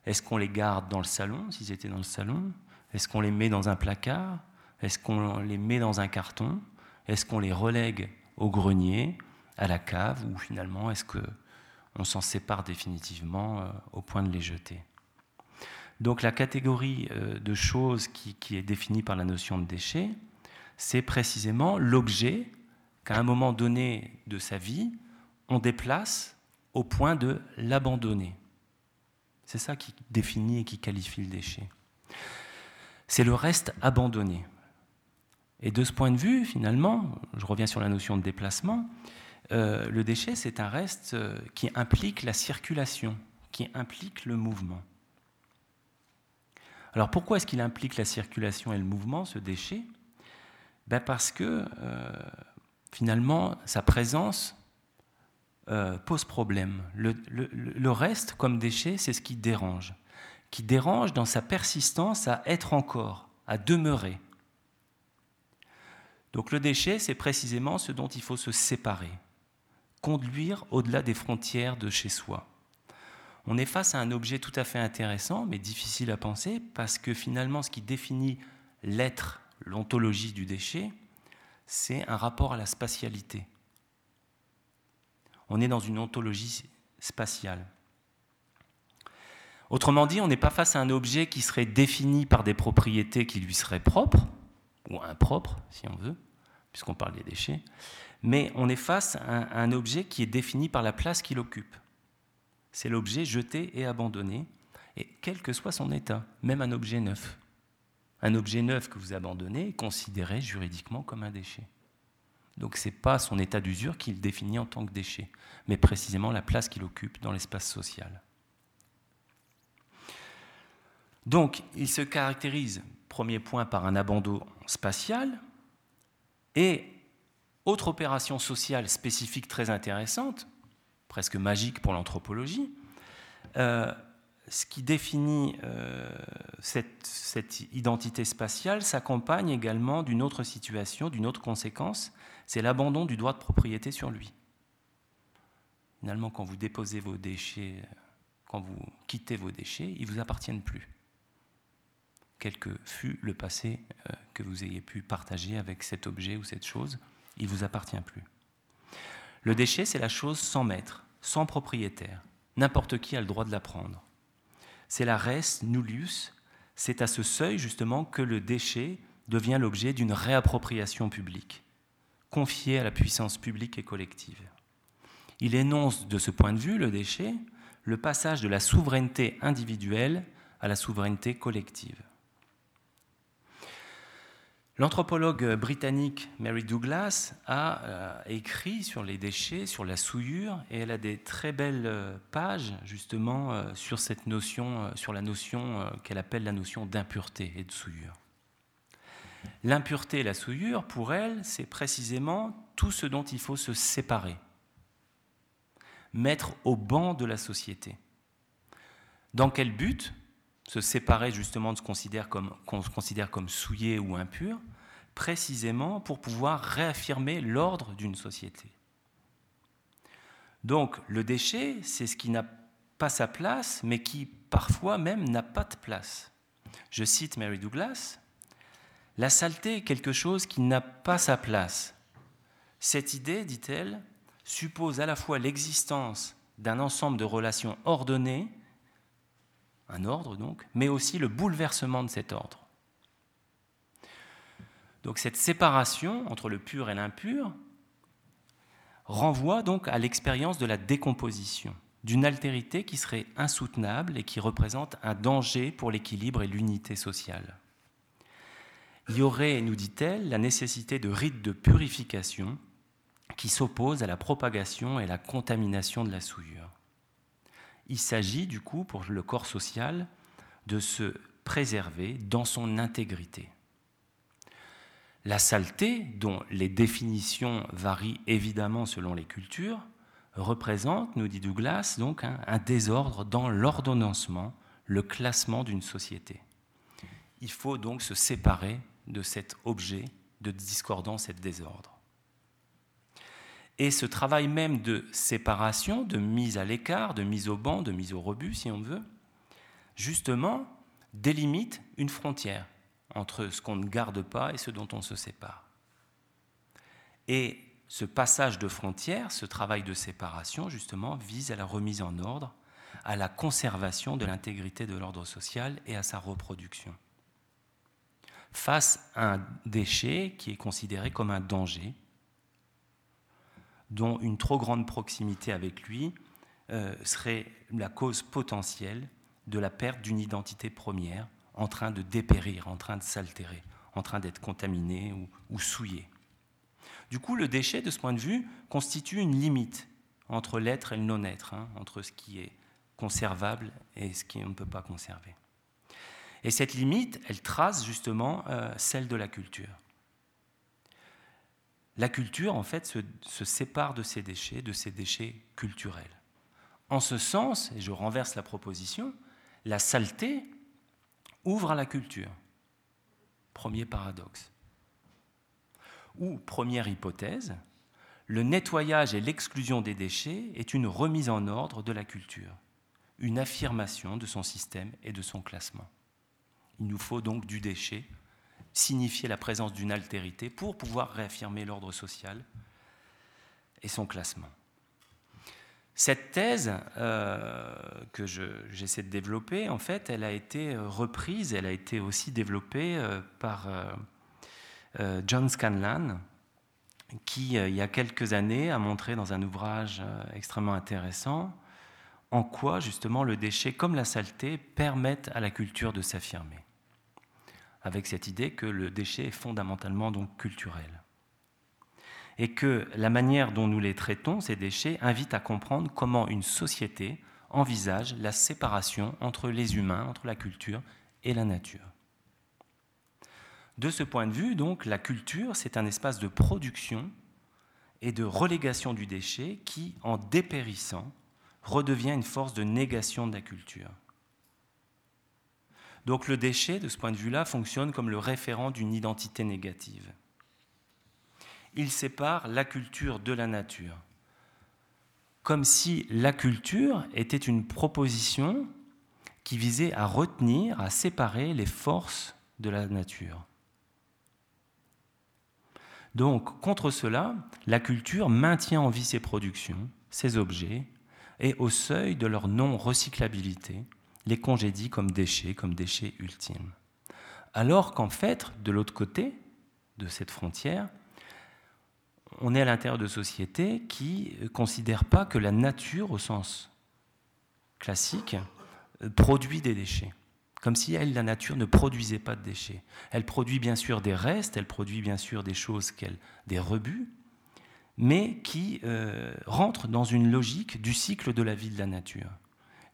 Est-ce qu'on les garde dans le salon, s'ils étaient dans le salon? Est-ce qu'on les met dans un placard? Est-ce qu'on les met dans un carton? Est-ce qu'on les relègue au grenier à la cave ou finalement est-ce qu'on s'en sépare définitivement euh, au point de les jeter? Donc la catégorie euh, de choses qui, qui, est définie par la notion de déchet, c'est précisément l'objet qu'à un moment donné de sa vie, on déplace au point de l'abandonner. C'est ça qui définit et qui qualifie le déchet. C'est le reste abandonné. Et de ce point de vue, finalement, je reviens sur la notion de déplacement, euh, le déchet, c'est un reste euh, qui implique la circulation, qui implique le mouvement. Alors pourquoi est-ce qu'il implique la circulation et le mouvement, ce déchet? Ben Parce que euh, finalement, sa présence pose problème. le, reste, comme déchet, c'est ce qui dérange, qui dérange dans sa persistance à être encore, à demeurer. Donc le déchet, c'est précisément ce dont il faut se séparer conduire au-delà des frontières de chez soi. On est face à un objet tout à fait intéressant, mais difficile à penser, parce que finalement, ce qui définit l'être, l'ontologie du déchet, c'est un rapport à la spatialité. On est dans une ontologie spatiale. Autrement dit, on n'est pas face à un objet qui serait défini par des propriétés qui lui seraient propres, ou impropres, si on veut, puisqu'on parle des déchets, mais on est face à un, objet qui est défini par la place qu'il occupe. C'est l'objet jeté et abandonné, et quel que soit son état, même un objet neuf. Un objet neuf que vous abandonnez est considéré juridiquement comme un déchet. Donc ce n'est pas son état d'usure qu'il définit en tant que déchet, mais précisément la place qu'il occupe dans l'espace social. Donc il se caractérise, premier point, par un abandon spatial, et autre opération sociale spécifique très intéressante, presque magique pour l'anthropologie, euh, ce qui définit euh, cette, cette, identité spatiale s'accompagne également d'une autre situation, d'une autre conséquence, c'est l'abandon du droit de propriété sur lui. Finalement, quand vous déposez vos déchets, quand vous quittez vos déchets, ils ne vous appartiennent plus. Quel que fût le passé euh, que vous ayez pu partager avec cet objet ou cette chose, il vous appartient plus. Le déchet, c'est la chose sans maître, sans propriétaire. N'importe qui a le droit de la prendre. C'est la res nullius, c'est à ce seuil justement que le déchet devient l'objet d'une réappropriation publique, confiée à la puissance publique et collective. Il énonce de ce point de vue, le déchet, le passage de la souveraineté individuelle à la souveraineté collective. L'anthropologue britannique Mary Douglas a euh, écrit sur les déchets, sur la souillure, et elle a des très belles euh, pages justement euh, sur cette notion, sur la notion qu'elle appelle la notion d'impureté et de souillure. L'impureté et la souillure, pour elle, c'est précisément tout ce dont il faut se séparer, mettre au banc de la société. Dans quel but se séparer justement de ce qu'on considère se considère comme souillé ou impur, précisément pour pouvoir réaffirmer l'ordre d'une société. Donc le déchet, c'est ce qui n'a pas sa place, mais qui parfois même n'a pas de place. Je cite Mary Douglas, La saleté est quelque chose qui n'a pas sa place. Cette idée, dit-elle, suppose à la fois l'existence d'un ensemble de relations ordonnées un ordre donc, mais aussi le bouleversement de cet ordre. Donc cette séparation entre le pur et l'impur renvoie donc à l'expérience de la décomposition, d'une altérité qui serait insoutenable et qui représente un danger pour l'équilibre et l'unité sociale. Il y aurait, nous dit-elle, la nécessité de rites de purification qui s'opposent à la propagation et la contamination de la souillure. Il s'agit du coup pour le corps social de se préserver dans son intégrité. La saleté, dont les définitions varient évidemment selon les cultures, représente, nous dit Douglas, donc un, un désordre dans l'ordonnancement, le classement d'une société. Il faut donc se séparer de cet objet de discordance et de désordre. Et ce travail même de séparation, de mise à l'écart, de mise au banc, de mise au rebut, si on veut, justement, délimite une frontière entre ce qu'on ne garde pas et ce dont on se sépare. Et ce passage de frontière, ce travail de séparation, justement, vise à la remise en ordre, à la conservation de l'intégrité de l'ordre social et à sa reproduction. Face à un déchet qui est considéré comme un danger, dont une trop grande proximité avec lui euh, serait la cause potentielle de la perte d'une identité première en train de dépérir, en train de s'altérer, en train d'être contaminé ou, souillé. Du coup, le déchet, de ce point de vue, constitue une limite entre l'être et le non-être, hein, entre ce qui est conservable et ce qu'on ne peut pas conserver. Et cette limite, elle trace justement euh, celle de la culture. La culture, en fait, se, se, sépare de ces déchets, de ces déchets culturels. En ce sens, et je renverse la proposition, la saleté ouvre à la culture. Premier paradoxe. Ou première hypothèse, le nettoyage et l'exclusion des déchets est une remise en ordre de la culture, une affirmation de son système et de son classement. Il nous faut donc du déchet, signifier la présence d'une altérité pour pouvoir réaffirmer l'ordre social et son classement. Cette thèse euh, que j'essaie de développer, en fait, elle a été euh, reprise, elle a été aussi développée euh, par John Scanlan, qui, il y a quelques années, a montré dans un ouvrage extrêmement intéressant en quoi, justement, le déchet, comme la saleté, permettent à la culture de s'affirmer, avec cette idée que le déchet est fondamentalement donc culturel et que la manière dont nous les traitons, ces déchets, invite à comprendre comment une société envisage la séparation entre les humains, entre la culture et la nature. De ce point de vue, donc, la culture, c'est un espace de production et de relégation du déchet qui, en dépérissant, redevient une force de négation de la culture. Donc le déchet, de ce point de vue-là, fonctionne comme le référent d'une identité négative il sépare la culture de la nature. Comme si la culture était une proposition qui visait à retenir, à séparer les forces de la nature. Donc, contre cela, la culture maintient en vie ses productions, ses objets, et au seuil de leur non-recyclabilité, les congédie comme déchets, comme déchets ultimes. Alors qu'en fait, de l'autre côté de cette frontière, on est à l'intérieur de sociétés qui ne considèrent pas que la nature, au sens classique, euh, produit des déchets. Comme si elle, la nature, ne produisait pas de déchets. Elle produit bien sûr des restes, elle produit bien sûr des choses, qu'elle, des rebuts, mais qui euh, rentrent dans une logique du cycle de la vie de la nature.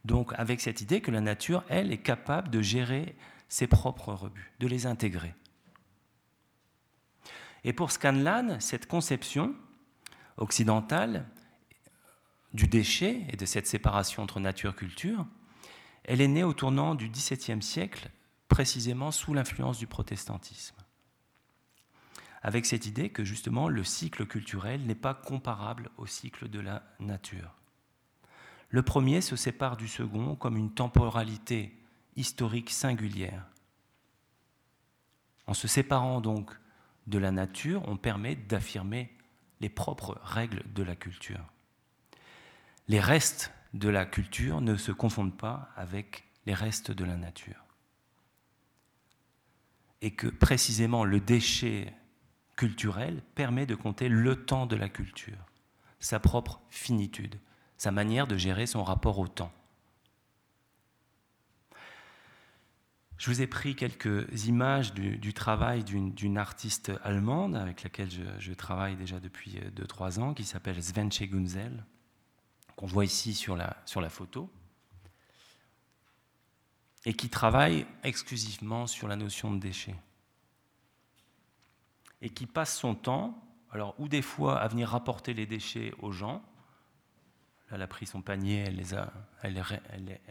Donc avec cette idée que la nature, elle, est capable de gérer ses propres rebuts, de les intégrer. Et pour Scanlan, cette conception occidentale du déchet et de cette séparation entre nature-culture, elle est née au tournant du XVIIe siècle, précisément sous l'influence du protestantisme. Avec cette idée que justement le cycle culturel n'est pas comparable au cycle de la nature. Le premier se sépare du second comme une temporalité historique singulière. En se séparant donc de la nature, on permet d'affirmer les propres règles de la culture. Les restes de la culture ne se confondent pas avec les restes de la nature. Et que précisément le déchet culturel permet de compter le temps de la culture, sa propre finitude, sa manière de gérer son rapport au temps. Je vous ai pris quelques images du, travail d'une artiste allemande avec laquelle je, travaille déjà depuis 2-3 ans, qui s'appelle Svensche Gunzel, qu'on voit ici sur la, sur la photo, et qui travaille exclusivement sur la notion de déchets. Et qui passe son temps, alors ou des fois à venir rapporter les déchets aux gens, elle a pris son panier, elle, les a, elle,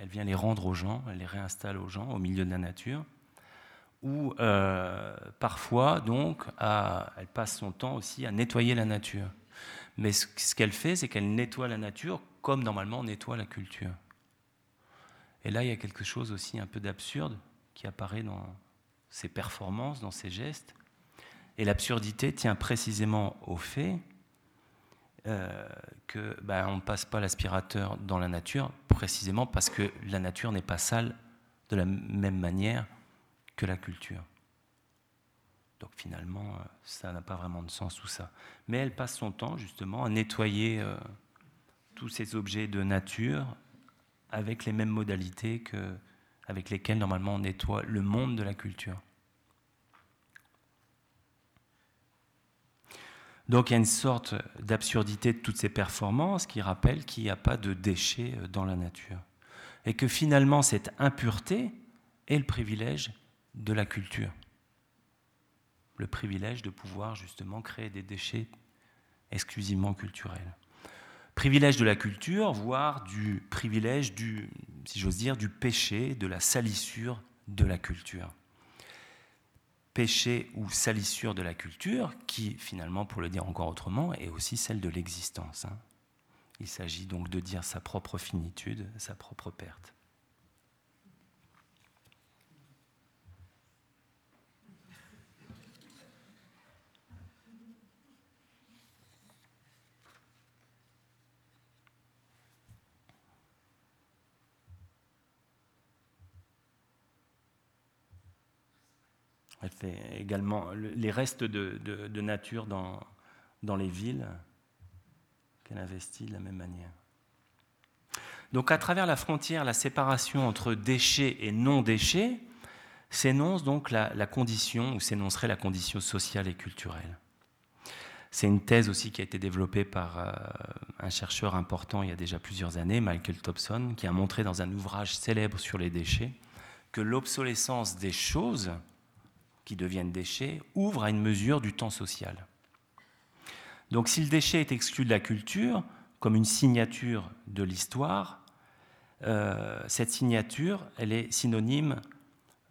vient les rendre aux gens, elle les réinstalle aux gens au milieu de la nature. Ou euh, parfois, donc, elle passe son temps aussi à nettoyer la nature. Mais ce, qu'elle fait, c'est qu'elle nettoie la nature comme normalement on nettoie la culture. Et là, il y a quelque chose aussi un peu d'absurde qui apparaît dans ses performances, dans ses gestes. Et l'absurdité tient précisément au fait euh, qu'on ben, ne passe pas l'aspirateur dans la nature, précisément parce que la nature n'est pas sale de la même manière que la culture. Donc finalement, euh, ça n'a pas vraiment de sens tout ça. Mais elle passe son temps justement à nettoyer euh, tous ces objets de nature avec les mêmes modalités que, avec lesquelles normalement on nettoie le monde de la culture. Donc il y a une sorte d'absurdité de toutes ces performances qui rappelle qu'il n'y a pas de déchets euh, dans la nature. Et que finalement cette impureté est le privilège de la culture. Le privilège de pouvoir justement créer des déchets exclusivement culturels. Privilège de la culture, voire du privilège du, si j'ose dire, du péché, de la salissure de la culture péché ou salissure de la culture, qui finalement, pour le dire encore autrement, est aussi celle de l'existence. Hein. Il s'agit donc de dire sa propre finitude, sa propre perte. Elle fait également les restes de, nature dans, dans, les villes qu'elle investit de la même manière. Donc à travers la frontière, la séparation entre déchets et non-déchets s'énonce donc la, condition, ou s'énoncerait la condition sociale et culturelle. C'est une thèse aussi qui a été développée par euh, un chercheur important il y a déjà plusieurs années, Michael Thompson, qui a montré dans un ouvrage célèbre sur les déchets que l'obsolescence des choses qui deviennent déchets, ouvre à une mesure du temps social. Donc si le déchet est exclu de la culture, comme une signature de l'histoire, euh, cette signature, elle est synonyme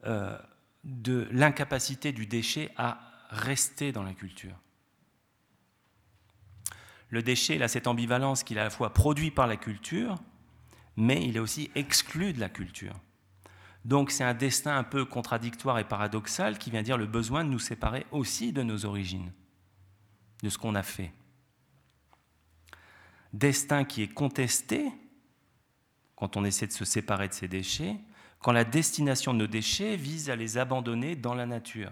euh, de l'incapacité du déchet à rester dans la culture. Le déchet, il a cette ambivalence qu'il est à la fois produit par la culture, mais il est aussi exclu de la culture. Donc c'est un destin un peu contradictoire et paradoxal qui vient dire le besoin de nous séparer aussi de nos origines, de ce qu'on a fait. Destin qui est contesté quand on essaie de se séparer de ces déchets, quand la destination de nos déchets vise à les abandonner dans la nature.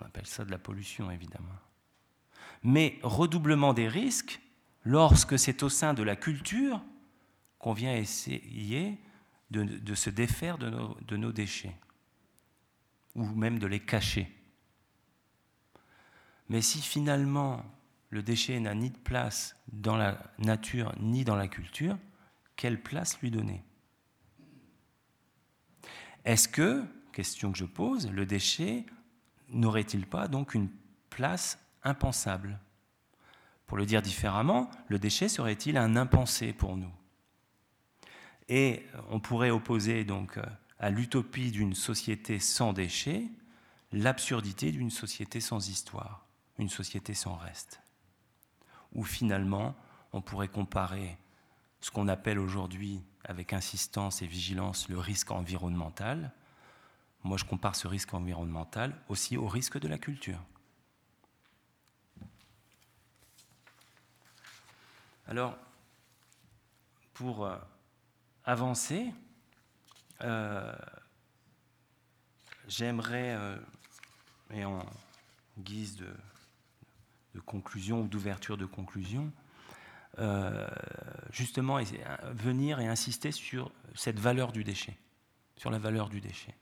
On appelle ça de la pollution, évidemment. Mais redoublement des risques lorsque c'est au sein de la culture qu'on vient essayer de, se défaire de nos, déchets, ou même de les cacher. Mais si finalement le déchet n'a ni de place dans la nature ni dans la culture, quelle place lui donner? Est-ce que, question que je pose, le déchet n'aurait-il pas donc une place impensable? Pour le dire différemment, le déchet serait-il un impensé pour nous? Et on pourrait opposer donc euh, à l'utopie d'une société sans déchets l'absurdité d'une société sans histoire, une société sans reste. Ou finalement, on pourrait comparer ce qu'on appelle aujourd'hui, avec insistance et vigilance, le risque environnemental. Moi, je compare ce risque environnemental aussi au risque de la culture. Alors, pour euh, avancer, euh, j'aimerais, euh, et en guise de, conclusion ou d'ouverture de conclusion, euh, justement venir et insister sur cette valeur du déchet, sur la valeur du déchet,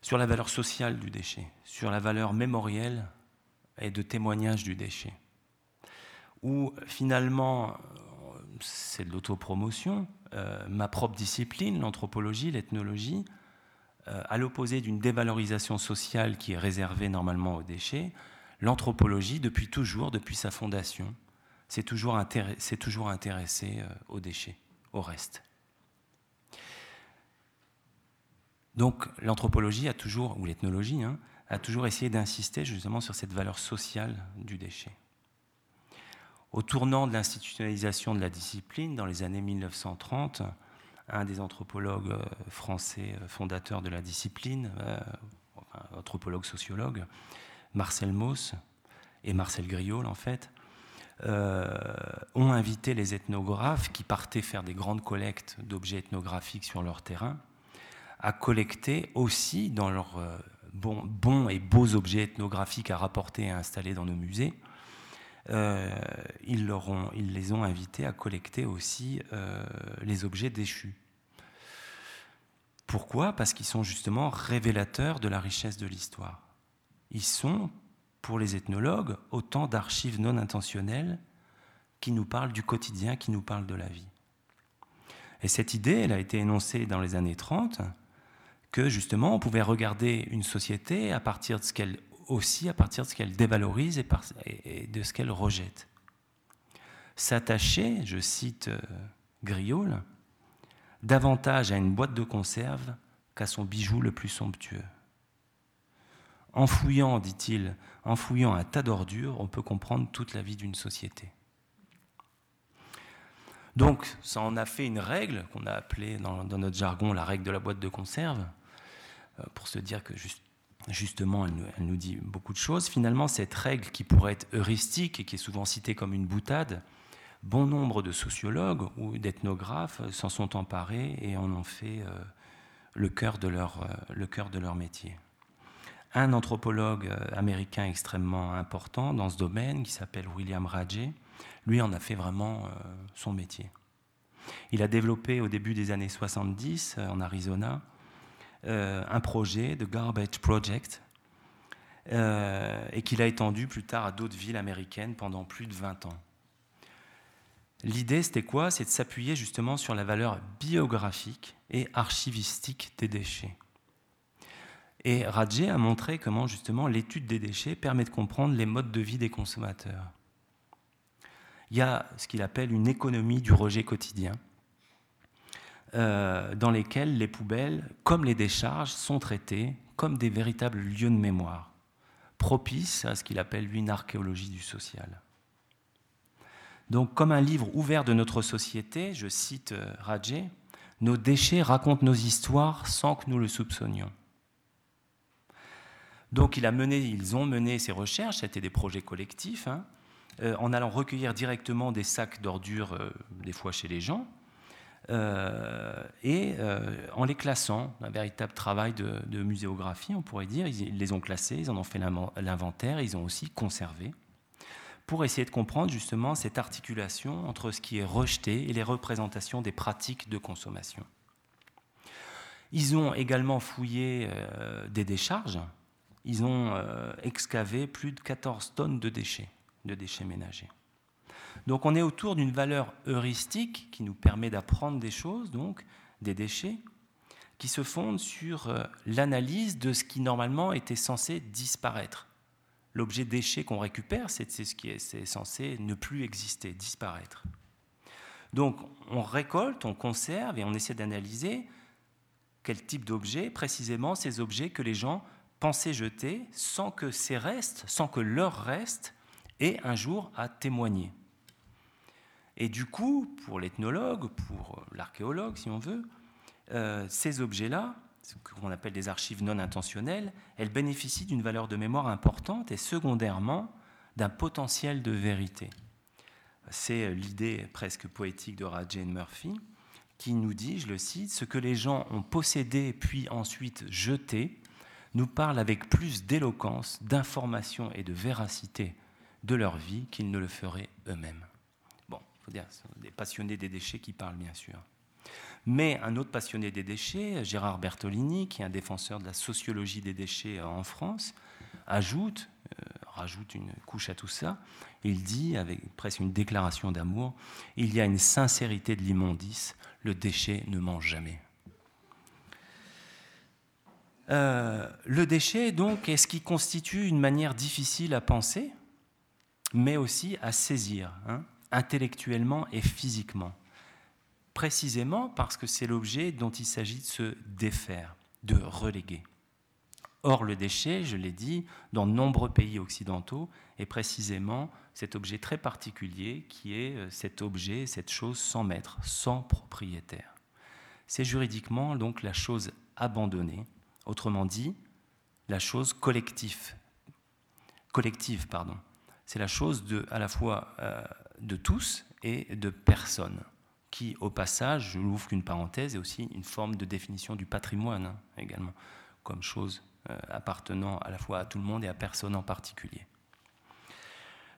sur la valeur sociale du déchet, sur la valeur mémorielle et de témoignage du déchet, où finalement c'est de l'autopromotion, euh, ma propre discipline, l'anthropologie, l'ethnologie, euh, à l'opposé d'une dévalorisation sociale qui est réservée normalement aux déchets, l'anthropologie, depuis toujours, depuis sa fondation, s'est toujours, intéressée euh, aux déchets, au reste. Donc l'anthropologie a toujours, ou l'ethnologie, hein, a toujours essayé d'insister justement sur cette valeur sociale du déchet. Au tournant de l'institutionnalisation de la discipline, dans les années 1930, un des anthropologues euh, français euh, fondateurs de la discipline, euh, anthropologue sociologue, Marcel Mauss et Marcel Griol en fait, ont invité les ethnographes qui partaient faire des grandes collectes d'objets ethnographiques sur leur terrain à collecter aussi dans leurs bons, et beaux objets ethnographiques à rapporter et à installer dans nos musées ils, ils, les ont invités à collecter aussi les objets déchus. Pourquoi? Parce qu'ils sont justement révélateurs de la richesse de l'histoire. Ils sont, pour les ethnologues, autant d'archives non intentionnelles qui nous parlent du quotidien, qui nous parlent de la vie. Et cette idée, elle a été énoncée dans les années 30, que justement on pouvait regarder une société à partir de ce qu'elle aussi à partir de ce qu'elle dévalorise et, de ce qu'elle rejette. S'attacher, je cite euh, Griol, davantage à une boîte de conserve qu'à son bijou le plus somptueux. En fouillant, dit-il, en fouillant un tas d'ordures, on peut comprendre toute la vie d'une société. Donc, ça en a fait une règle qu'on a appelée dans, notre jargon la règle de la boîte de conserve, euh, pour se dire que justement, elle, nous dit beaucoup de choses. Finalement, cette règle qui pourrait être heuristique et qui est souvent citée comme une boutade, bon nombre de sociologues ou d'ethnographes s'en sont emparés et en ont fait euh, le, cœur de leur, euh, le cœur de leur métier. Un anthropologue euh, américain extrêmement important dans ce domaine, qui s'appelle William Rajé, lui en a fait vraiment son métier. Il a développé au début des années 70 en Arizona un projet, de Garbage Project, et qu'il a étendu plus tard à d'autres villes américaines pendant plus de 20 ans. L'idée, c'était quoi? C'est de s'appuyer justement sur la valeur biographique et archivistique des déchets. Et Radjé a montré comment justement l'étude des déchets permet de comprendre les modes de vie des consommateurs. Il y a ce qu'il appelle une économie du rejet quotidien, euh, dans lesquelles les poubelles, comme les décharges, sont traitées comme des véritables lieux de mémoire, propices à ce qu'il appelle lui une archéologie du social. Donc, comme un livre ouvert de notre société, je cite euh, Rajé, nos déchets racontent nos histoires sans que nous le soupçonnions. Donc, il a mené, ils ont mené ces recherches, c'était des projets collectifs, hein, euh, en allant recueillir directement des sacs d'ordures, des fois chez les gens, et en les classant, un véritable travail de, muséographie, on pourrait dire. Ils les ont classés, ils en ont fait l'inventaire, ils ont aussi conservé pour essayer de comprendre justement cette articulation entre ce qui est rejeté et les représentations des pratiques de consommation. Ils ont également fouillé euh, des décharges, ils ont euh, excavé plus de 14 tonnes de déchets, de déchets ménagers. Donc on est autour d'une valeur heuristique qui nous permet d'apprendre des choses, donc des déchets, qui se fondent sur euh, l'analyse de ce qui normalement était censé disparaître l'objet déchet qu'on récupère, c'est ce qui est, censé ne plus exister, disparaître. Donc on récolte, on conserve et on essaie d'analyser quel type d'objet, précisément ces objets que les gens pensaient jeter sans que ces restes, sans que leurs restes aient un jour à témoigner. Et du coup, pour l'ethnologue, pour l'archéologue si on veut, euh, ces objets-là, ce qu'on appelle des archives non intentionnelles, elles bénéficient d'une valeur de mémoire importante et secondairement d'un potentiel de vérité. C'est l'idée presque poétique de Jane Murphy qui nous dit, je le cite, ce que les gens ont possédé puis ensuite jeté nous parle avec plus d'éloquence, d'information et de véracité de leur vie qu'ils ne le feraient eux-mêmes. Dire, des passionnés des déchets qui parlent bien sûr. Mais un autre passionné des déchets, Gérard Bertolini, qui est un défenseur de la sociologie des déchets en France, ajoute, euh, rajoute une couche à tout ça. Il dit, avec presque une déclaration d'amour, il y a une sincérité de l'immondice, le déchet ne mange jamais. Euh, le déchet, donc, est ce qui constitue une manière difficile à penser, mais aussi à saisir, hein, intellectuellement et physiquement précisément parce que c'est l'objet dont il s'agit de se défaire, de reléguer. Or, le déchet, je l'ai dit, dans de nombreux pays occidentaux, est précisément cet objet très particulier qui est euh, cet objet, cette chose sans maître, sans propriétaire. C'est juridiquement donc la chose abandonnée, autrement dit, la chose collective. Collective, pardon. C'est la chose de, à la fois euh, de tous et de personne qui, au passage, je n'ouvre qu'une parenthèse, est aussi une forme de définition du patrimoine hein, également, comme chose euh, appartenant à la fois à tout le monde et à personne en particulier.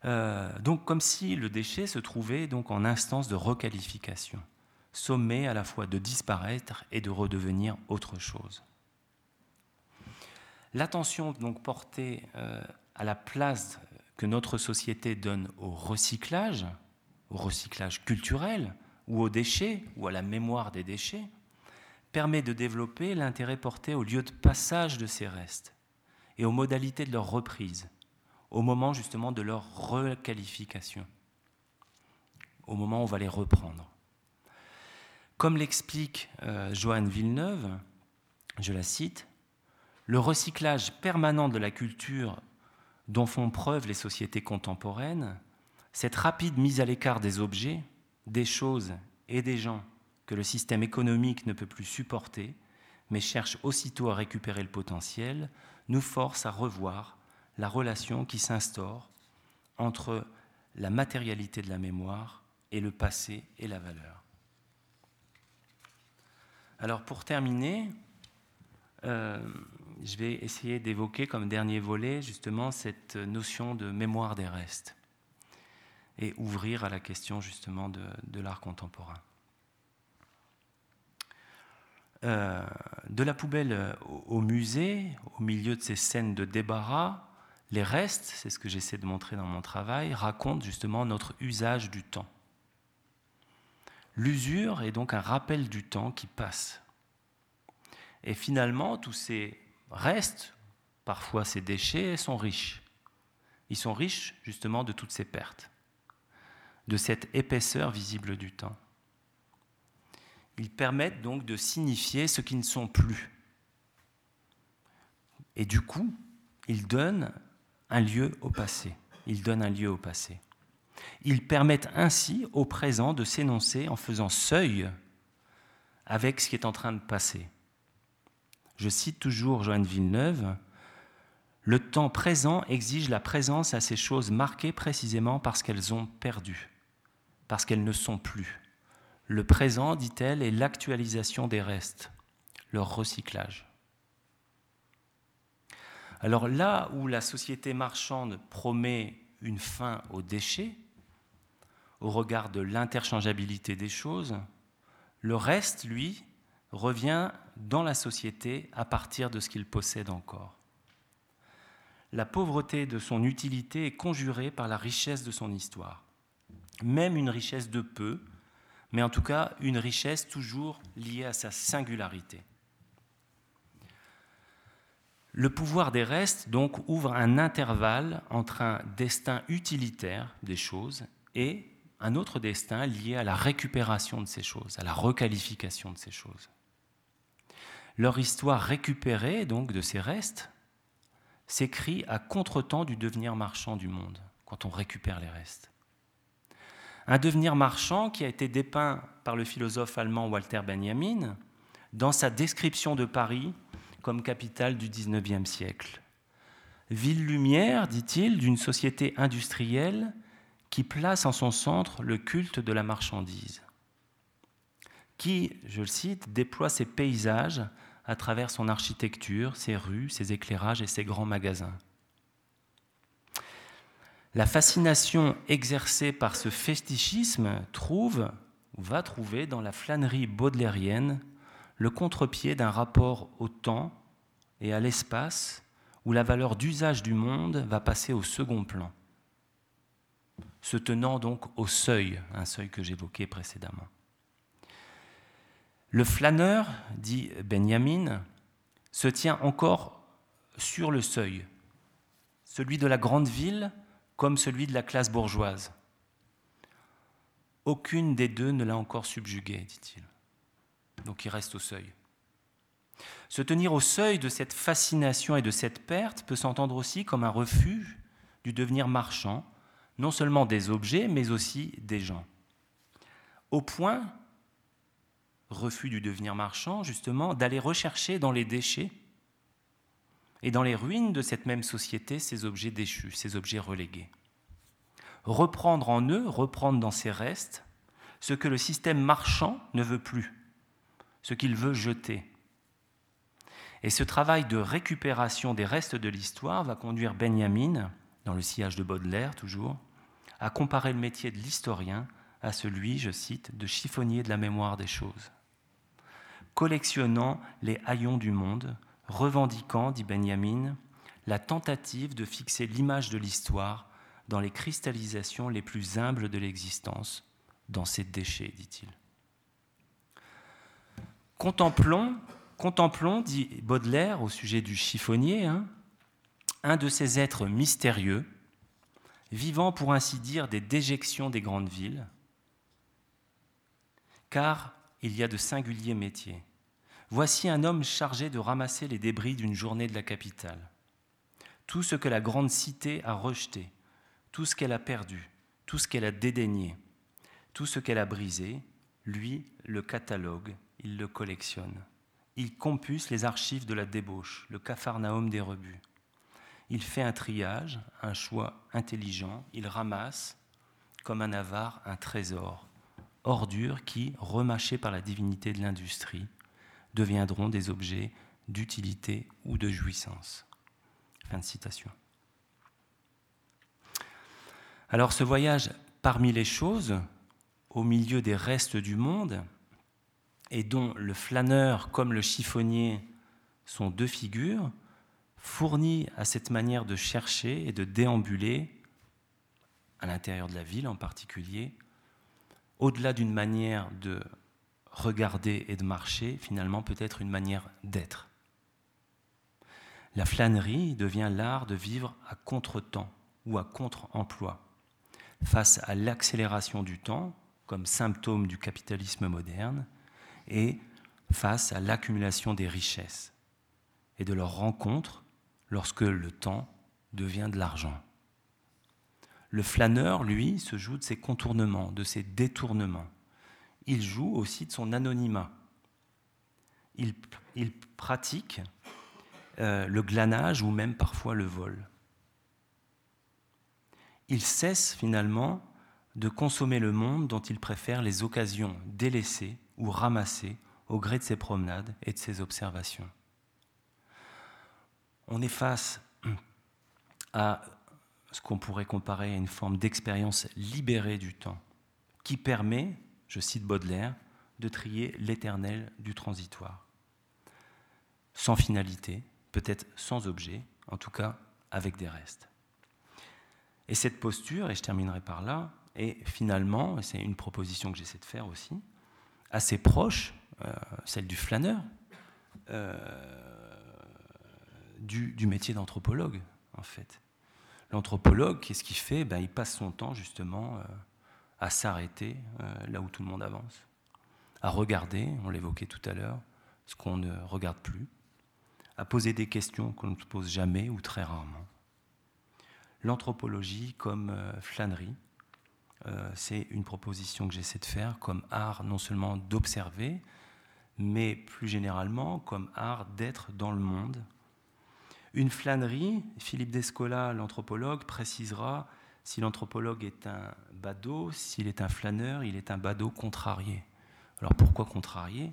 Euh, donc comme si le déchet se trouvait donc en instance de requalification, sommé à la fois de disparaître et de redevenir autre chose. L'attention donc portée euh, à la place que notre société donne au recyclage, au recyclage culturel, ou aux déchets, ou à la mémoire des déchets, permet de développer l'intérêt porté au lieu de passage de ces restes et aux modalités de leur reprise, au moment justement de leur requalification, au moment où on va les reprendre. Comme l'explique euh, Joanne Villeneuve, je la cite, le recyclage permanent de la culture dont font preuve les sociétés contemporaines, cette rapide mise à l'écart des objets, des choses et des gens que le système économique ne peut plus supporter, mais cherche aussitôt à récupérer le potentiel, nous force à revoir la relation qui s'instaure entre la matérialité de la mémoire et le passé et la valeur. Alors pour terminer, euh, je vais essayer d'évoquer comme dernier volet justement cette notion de mémoire des restes et ouvrir à la question justement de, l'art contemporain. Euh, de la poubelle au, musée, au milieu de ces scènes de débarras, les restes, c'est ce que j'essaie de montrer dans mon travail, racontent justement notre usage du temps. L'usure est donc un rappel du temps qui passe. Et finalement, tous ces restent, parfois ces déchets, sont riches. Ils sont riches justement de toutes ces pertes, de cette épaisseur visible du temps. Ils permettent donc de signifier ce qui ne sont plus. Et du coup, ils donnent un lieu au passé. Ils donnent un lieu au passé. Ils permettent ainsi au présent de s'énoncer en faisant seuil avec ce qui est en train de passer. Je cite toujours Joanne Villeneuve, Le temps présent exige la présence à ces choses marquées précisément parce qu'elles ont perdu, parce qu'elles ne sont plus. Le présent, dit-elle, est l'actualisation des restes, leur recyclage. Alors là où la société marchande promet une fin aux déchets, au regard de l'interchangeabilité des choses, le reste, lui, revient dans la société à partir de ce qu'il possède encore. La pauvreté de son utilité est conjurée par la richesse de son histoire, même une richesse de peu, mais en tout cas une richesse toujours liée à sa singularité. Le pouvoir des restes donc ouvre un intervalle entre un destin utilitaire des choses et un autre destin lié à la récupération de ces choses, à la requalification de ces choses. Leur histoire récupérée donc de ces restes s'écrit à contretemps du devenir marchand du monde, quand on récupère les restes. Un devenir marchand qui a été dépeint par le philosophe allemand Walter Benjamin dans sa description de Paris comme capitale du XIXe siècle. Ville lumière, dit-il, d'une société industrielle qui place en son centre le culte de la marchandise, qui, je le cite, déploie ses paysages à travers son architecture, ses rues, ses éclairages et ses grands magasins. La fascination exercée par ce fétichisme trouve, ou va trouver dans la flânerie baudelairienne, le contre-pied d'un rapport au temps et à l'espace où la valeur d'usage du monde va passer au second plan, se tenant donc au seuil, un seuil que j'évoquais précédemment. Le flâneur, dit Benjamin, se tient encore sur le seuil, celui de la grande ville comme celui de la classe bourgeoise. Aucune des deux ne l'a encore subjugué, dit-il. Donc il reste au seuil. Se tenir au seuil de cette fascination et de cette perte peut s'entendre aussi comme un refuge du devenir marchand, non seulement des objets, mais aussi des gens. Au point refus du devenir marchand, justement, d'aller rechercher dans les déchets et dans les ruines de cette même société ces objets déchus, ces objets relégués. Reprendre en eux, reprendre dans ces restes, ce que le système marchand ne veut plus, ce qu'il veut jeter. Et ce travail de récupération des restes de l'histoire va conduire Benjamin, dans le sillage de Baudelaire toujours, à comparer le métier de l'historien à celui, je cite, de chiffonnier de la mémoire des choses. Collectionnant les haillons du monde, revendiquant, dit Benjamin, la tentative de fixer l'image de l'histoire dans les cristallisations les plus humbles de l'existence, dans ses déchets, dit-il. Contemplons, contemplons, dit Baudelaire au sujet du chiffonnier, hein, un de ces êtres mystérieux, vivant pour ainsi dire des déjections des grandes villes, car il y a de singuliers métiers. Voici un homme chargé de ramasser les débris d'une journée de la capitale. Tout ce que la grande cité a rejeté, tout ce qu'elle a perdu, tout ce qu'elle a dédaigné, tout ce qu'elle a brisé, lui le catalogue, il le collectionne. Il compulse les archives de la débauche, le capharnaüm des rebuts. Il fait un triage, un choix intelligent, il ramasse, comme un avare, un trésor, ordures qui, remâchées par la divinité de l'industrie, deviendront des objets d'utilité ou de jouissance. Fin de citation. Alors ce voyage parmi les choses, au milieu des restes du monde, et dont le flâneur comme le chiffonnier sont deux figures, fournit à cette manière de chercher et de déambuler, à l'intérieur de la ville en particulier, au-delà d'une manière de regarder et de marcher, finalement peut-être une manière d'être. La flânerie devient l'art de vivre à contre-temps ou à contre-emploi, face à l'accélération du temps comme symptôme du capitalisme moderne et face à l'accumulation des richesses et de leur rencontre lorsque le temps devient de l'argent. Le flâneur, lui, se joue de ses contournements, de ses détournements. Il joue aussi de son anonymat. Il, pratique euh, le glanage ou même parfois le vol. Il cesse finalement de consommer le monde dont il préfère les occasions délaissées ou ramassées au gré de ses promenades et de ses observations. On est face à ce qu'on pourrait comparer à une forme d'expérience libérée du temps, qui permet, je cite Baudelaire, de trier l'éternel du transitoire, sans finalité, peut-être sans objet, en tout cas avec des restes. Et cette posture, et je terminerai par là, est finalement, c'est une proposition que j'essaie de faire aussi, assez proche, euh, celle du flâneur, euh, du, métier d'anthropologue, en fait. L'anthropologue, qu'est-ce qu'il fait? Ben, Il passe son temps justement euh, à s'arrêter là où tout le monde avance, à regarder, on l'évoquait tout à l'heure, ce qu'on ne regarde plus, à poser des questions qu'on ne se pose jamais ou très rarement. L'anthropologie comme flânerie, euh, c'est une proposition que j'essaie de faire comme art non seulement d'observer, mais plus généralement comme art d'être dans le monde. Une flânerie, Philippe Descola, l'anthropologue, précisera si l'anthropologue est un badaud, s'il est un flâneur, il est un badaud contrarié. Alors pourquoi contrarié?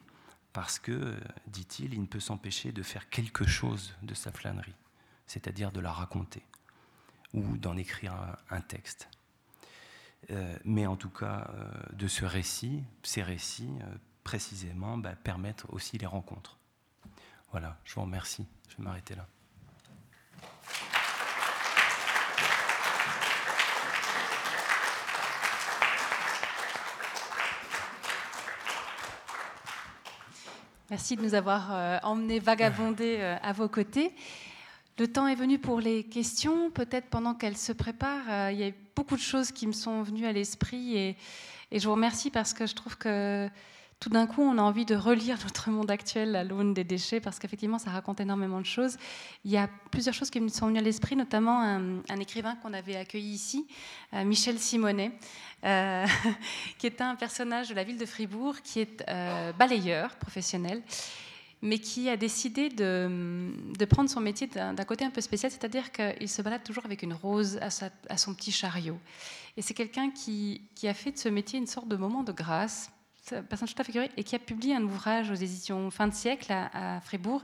Parce que, dit-il, il ne peut s'empêcher de faire quelque chose de sa flânerie, c'est-à-dire de la raconter ou d'en écrire un texte. Euh, mais en tout cas euh, de ce récit, ces récits euh, précisément bah, permettent aussi les rencontres. Voilà, je vous remercie. Je vais m'arrêter là. Merci de nous avoir emmenés vagabonder à vos côtés. Le temps est venu pour les questions. Peut-être pendant qu'elles se préparent, euh, il y a beaucoup de choses qui me sont venues à l'esprit et, je vous remercie parce que je trouve que tout d'un coup, on a envie de relire notre monde actuel à l'aune des déchets parce qu'effectivement, ça raconte énormément de choses. Il y a plusieurs choses qui me sont venues à l'esprit, notamment un, écrivain qu'on avait accueilli ici, euh, Michel Simonet, euh, qui est un personnage de la ville de Fribourg, qui est balayeur professionnel mais qui a décidé de, prendre son métier d'un côté un peu spécial, c'est-à-dire qu'il se balade toujours avec une rose à, son petit chariot. Et c'est quelqu'un qui, a fait de ce métier une sorte de moment de grâce, personne tout à fait curieuse, et qui a publié un ouvrage aux éditions fin de siècle à, Fribourg,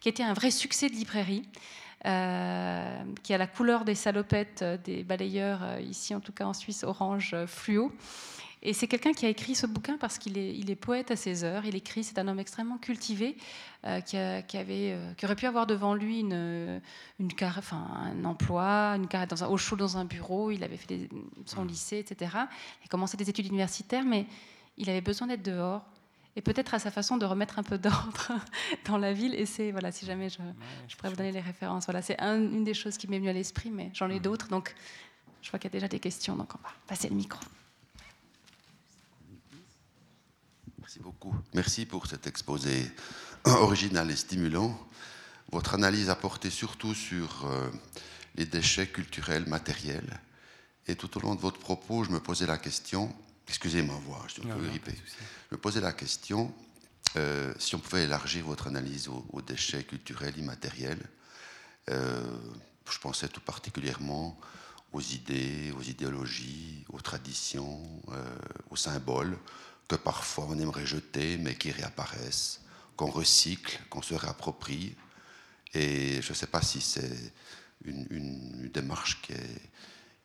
qui était un vrai succès de librairie. qui a la couleur des salopettes des balayeurs, ici en tout cas en Suisse, orange fluo. Et c'est quelqu'un qui a écrit ce bouquin parce qu'il est, il est poète à ses heures. Il écrit, c'est un homme extrêmement cultivé euh, qui, avait, euh, qui aurait pu avoir devant lui une, une enfin, un emploi, une carrière dans un, au chaud dans un bureau. Il avait fait son lycée, etc. Il a commencé des études universitaires, mais il avait besoin d'être dehors et peut-être à sa façon de remettre un peu d'ordre dans la ville. Et c'est, voilà, si jamais je, je pourrais vous donner les références. Voilà, c'est une des choses qui m'est venue à l'esprit, mais j'en ai d'autres. Donc, je vois qu'il y a déjà des questions, donc on va passer le micro. Merci beaucoup. Merci pour cet exposé original et stimulant. Votre analyse a porté surtout sur euh, les déchets culturels, matériels. Et tout au long de votre propos, je me posais la question, excusez ma voix, je suis un peu grippé. Je me posais la question euh, si on pouvait élargir votre analyse aux, déchets culturels, immatériels. Euh, je pensais tout particulièrement aux idées, aux idéologies, aux traditions, aux symboles, que parfois on aimerait jeter, mais qui réapparaissent, qu'on recycle, qu'on se réapproprie. Et je ne sais pas si c'est une, démarche qui est,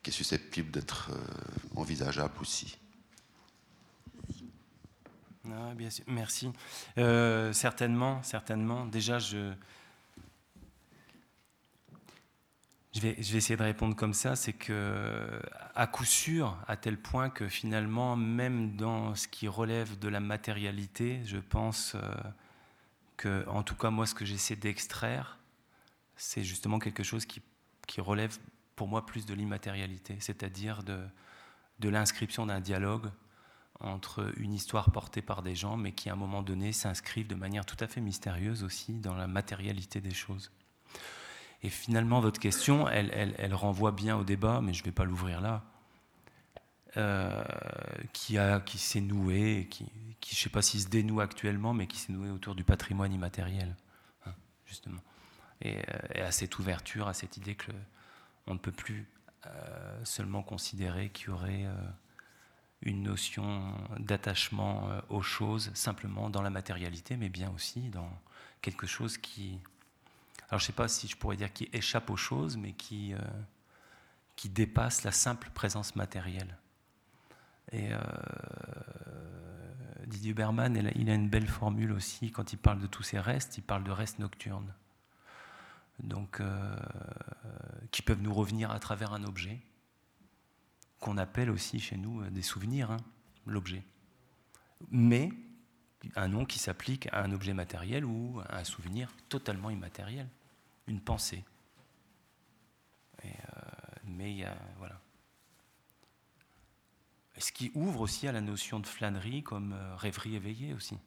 qui est susceptible d'être euh, envisageable aussi. Ah, bien merci. Euh, certainement, certainement. Déjà, je, vais, essayer de répondre comme ça, c'est que à coup sûr, à tel point que finalement, même dans ce qui relève de la matérialité, je pense euh, que, en tout cas, moi, ce que j'essaie d'extraire, c'est justement quelque chose qui, relève pour moi plus de l'immatérialité, c'est-à-dire de l'inscription d'un dialogue entre une histoire portée par des gens, mais qui à un moment donné s'inscrivent de manière tout à fait mystérieuse aussi dans la matérialité des choses. Et finalement, votre question, elle, renvoie bien au débat, mais je ne vais pas l'ouvrir là, euh, qui, s'est noué, qui, je ne sais pas s'il se dénoue actuellement, mais qui s'est noué autour du patrimoine immatériel, hein, justement. Euh, et, à cette ouverture, à cette idée qu'on ne peut plus euh, seulement considérer qu'il y aurait une notion d'attachement aux choses simplement dans la matérialité, mais bien aussi dans quelque chose qui alors je ne sais pas si je pourrais dire qui échappe aux choses, mais qui, euh, qui dépasse la simple présence matérielle. Et euh, Didier Berman, il a une belle formule aussi, quand il parle de tous ces restes, il parle de restes nocturnes. Donc, euh, qui peuvent nous revenir à travers un objet, qu'on appelle aussi chez nous des souvenirs, hein, l'objet. Mais un nom qui s'applique à un objet matériel ou à un souvenir totalement immatériel une pensée. Euh, mais il y a, voilà. Ce qui ouvre aussi à la notion de flânerie comme euh, rêverie éveillée aussi,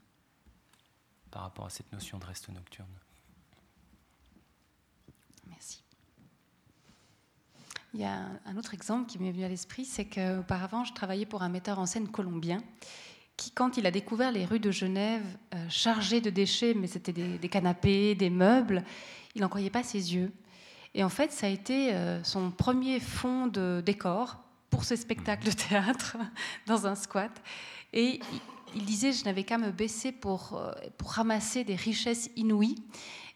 par rapport à cette notion de reste nocturne. Merci. Il y a un autre exemple qui m'est venu à l'esprit, c'est qu'auparavant, je travaillais pour un metteur en scène colombien qui, quand il a découvert les rues de Genève euh, chargées de déchets, mais c'était des, canapés, des meubles, il n'en croyait pas ses yeux. Et en fait, ça a été euh, son premier fond de décor pour ce spectacle de théâtre dans un squat. Et il disait, je n'avais qu'à me baisser pour, euh, pour ramasser des richesses inouïes.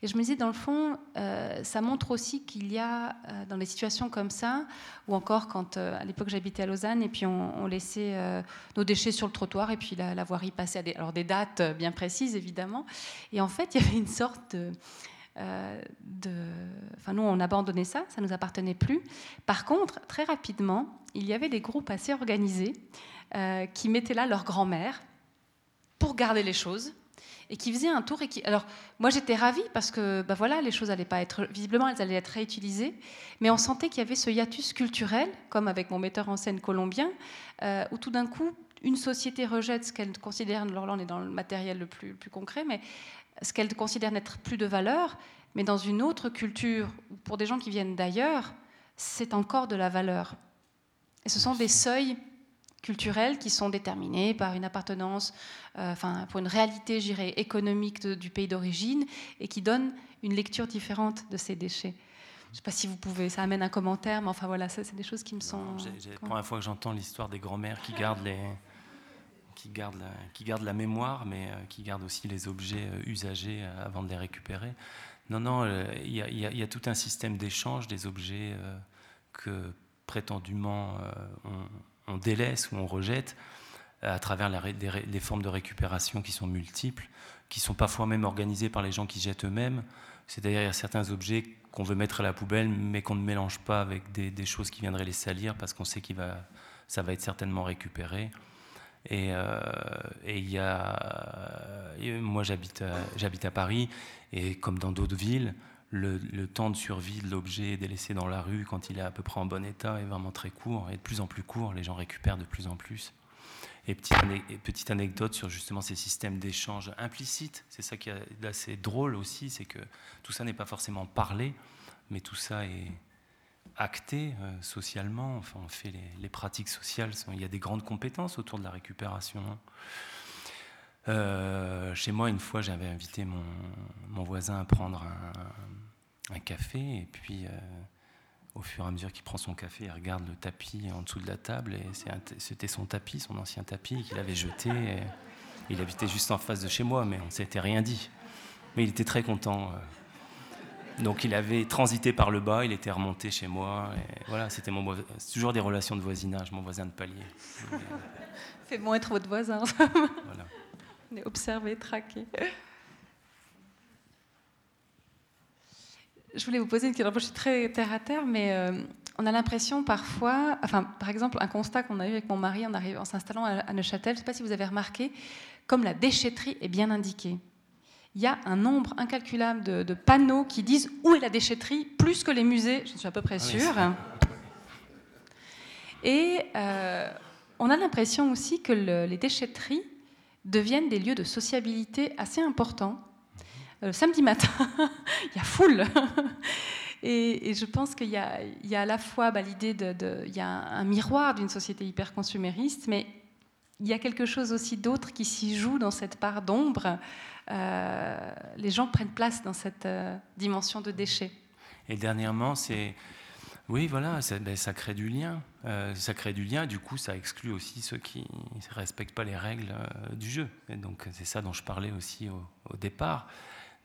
Et je me disais, dans le fond, euh, ça montre aussi qu'il y a, dans des situations comme ça, ou encore quand, à l'époque, j'habitais à Lausanne, et puis on, laissait nos déchets sur le trottoir, et puis la, la voirie passait à des, alors des dates bien précises, évidemment. Et en fait, il y avait une sorte de, euh, de... Enfin, nous, on abandonnait ça, ça ne nous appartenait plus. Par contre, très rapidement, il y avait des groupes assez organisés euh, qui mettaient là leur grand-mère pour garder les choses et qui faisaient un tour. Alors, moi, j'étais ravie parce que, bah voilà, les choses allaient pas être, visiblement, elles allaient être réutilisées, mais on sentait qu'il y avait ce hiatus culturel, comme avec mon metteur en scène colombien, euh, où tout d'un coup, une société rejette ce qu'elle considère, alors là on est dans le matériel le plus, le plus concret, mais ce qu'elle considère n'être plus de valeur, mais dans une autre culture, pour des gens qui viennent d'ailleurs, c'est encore de la valeur. Et ce sont des seuils culturels qui sont déterminés par une appartenance, euh, enfin, pour une réalité, j'irais, économique du pays d'origine, et qui donnent une lecture différente de ces déchets. Je ne sais pas si vous pouvez, ça amène un commentaire, mais enfin voilà, ça, c'est des choses qui me sont. C'est la première fois que j'entends l'histoire des grands-mères qui gardent les, qui gardent la, qui la mémoire, mais euh, qui gardent aussi les objets euh, usagés avant de les récupérer. Non, non, il y, a tout un système d'échange des objets que prétendument on, délaisse ou on rejette à travers les formes de récupération qui sont multiples, qui sont parfois même organisées par les gens qui jettent eux-mêmes. C'est-à-dire, il y a certains objets qu'on veut mettre à la poubelle, mais qu'on ne mélange pas avec des, choses qui viendraient les salir, parce qu'on sait que ça va être certainement récupéré. Et, euh, il y a, moi j'habite à, à, Paris, et comme dans d'autres villes, le, temps de survie de l'objet délaissé dans la rue, quand il est à peu près en bon état, est vraiment très court, et de plus en plus court, les gens récupèrent de plus en plus. Et petite, anecdote sur justement ces systèmes d'échange implicites, c'est ça qui est assez drôle aussi, c'est que tout ça n'est pas forcément parlé, mais tout ça est acté euh, socialement. Enfin, on fait les, pratiques sociales. il y a des grandes compétences autour de la récupération. Hein. Euh, chez moi, une fois, j'avais invité mon, voisin à prendre un, café, et puis euh, au fur et à mesure qu'il prend son café, il regarde le tapis en dessous de la table, et c'était son tapis, son ancien tapis, qu'il avait jeté. il habitait juste en face de chez moi, mais on ne s'était rien dit. Mais il était très content. Euh. Donc il avait transité par le bas, il était remonté chez moi. Et voilà, c'était mon toujours des relations de voisinage, mon voisin de palier. C'est bon être votre voisin. voilà. On est observé, traqué. Je voulais vous poser une question. je suis très terre à terre, mais euh, on a l'impression parfois, enfin, par exemple, un constat qu'on a eu avec mon mari en, en s'installant à, Neuchâtel, je ne sais pas si vous avez remarqué, comme la déchetterie est bien indiquée. Il y a un nombre incalculable de, panneaux qui disent où est la déchetterie, plus que les musées, je suis à peu près ah sûre. Et euh, on a l'impression aussi que les déchetteries deviennent des lieux de sociabilité assez importants euh, samedi matin, il y a foule. Et, je pense qu'il y, a à la fois bah, l'idée de, il y a un, miroir d'une société hyper consumériste, mais il y a quelque chose aussi d'autre qui s'y joue dans cette part d'ombre. Euh, les gens prennent place dans cette euh, dimension de déchets. Et dernièrement, c'est oui, voilà, ça, ben, crée du lien. ça crée du lien, du coup, ça exclut aussi ceux qui ne respectent pas les règles du jeu. Et donc, c'est ça dont je parlais aussi au, au départ.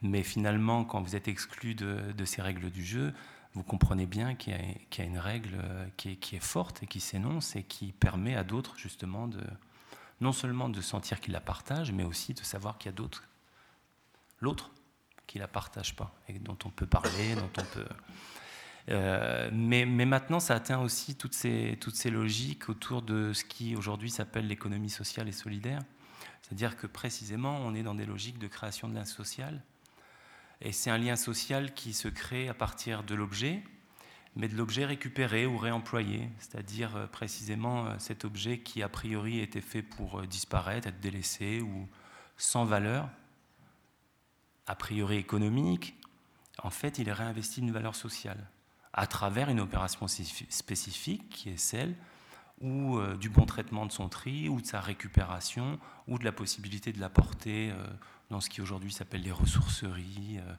Mais finalement, quand vous êtes exclu de, ces règles du jeu, vous comprenez bien qu'il y, a une règle euh, qui est, forte et qui s'énonce et qui permet à d'autres justement de non seulement de sentir qu'ils la partagent, mais aussi de savoir qu'il y a d'autres, l'autre, qui la partage pas et dont on peut parler, dont on peut. Euh, mais, maintenant, ça atteint aussi toutes ces, toutes ces logiques autour de ce qui aujourd'hui s'appelle l'économie sociale et solidaire. C'est-à-dire que précisément, on est dans des logiques de création de lien social et c'est un lien social qui se crée à partir de l'objet, mais de l'objet récupéré ou réemployé, c'est-à-dire euh, précisément euh, cet objet qui a priori était fait pour euh, disparaître, être délaissé ou sans valeur, a priori économique, en fait il est réinvesti d'une valeur sociale à travers une opération spécifique qui est celle ou du bon traitement de son tri, ou de sa récupération, ou de la possibilité de l'apporter dans ce qui aujourd'hui s'appelle les ressourceries, euh,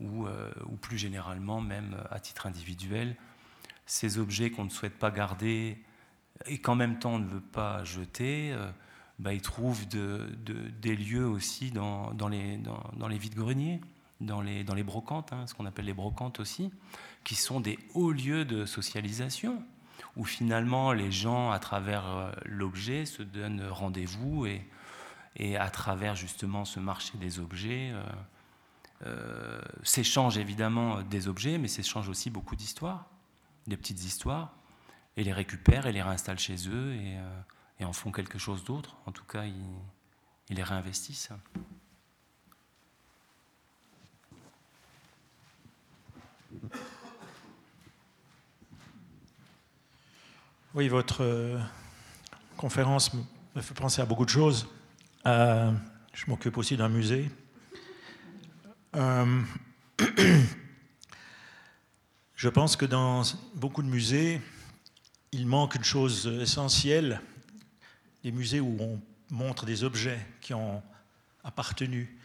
ou, euh, ou, plus généralement même à titre individuel, ces objets qu'on ne souhaite pas garder et qu'en même temps on ne veut pas jeter, euh, bah, ils trouvent de, des lieux aussi dans, les, dans, dans les vides-greniers, dans les, dans les brocantes, hein, ce qu'on appelle les brocantes aussi, qui sont des hauts lieux de socialisation, où finalement les gens, à travers l'objet, se donnent rendez-vous et, et à travers justement ce marché des objets, euh, euh, s'échangent évidemment des objets, mais s'échangent aussi beaucoup d'histoires, des petites histoires, et les récupèrent et les réinstallent chez eux et, euh, en font quelque chose d'autre. En tout cas, ils les réinvestissent. Oui, votre conférence me fait penser à beaucoup de choses. Euh, je m'occupe aussi d'un musée. Euh, je pense que dans beaucoup de musées, il manque une chose essentielle, des musées où on montre des objets qui ont appartenu.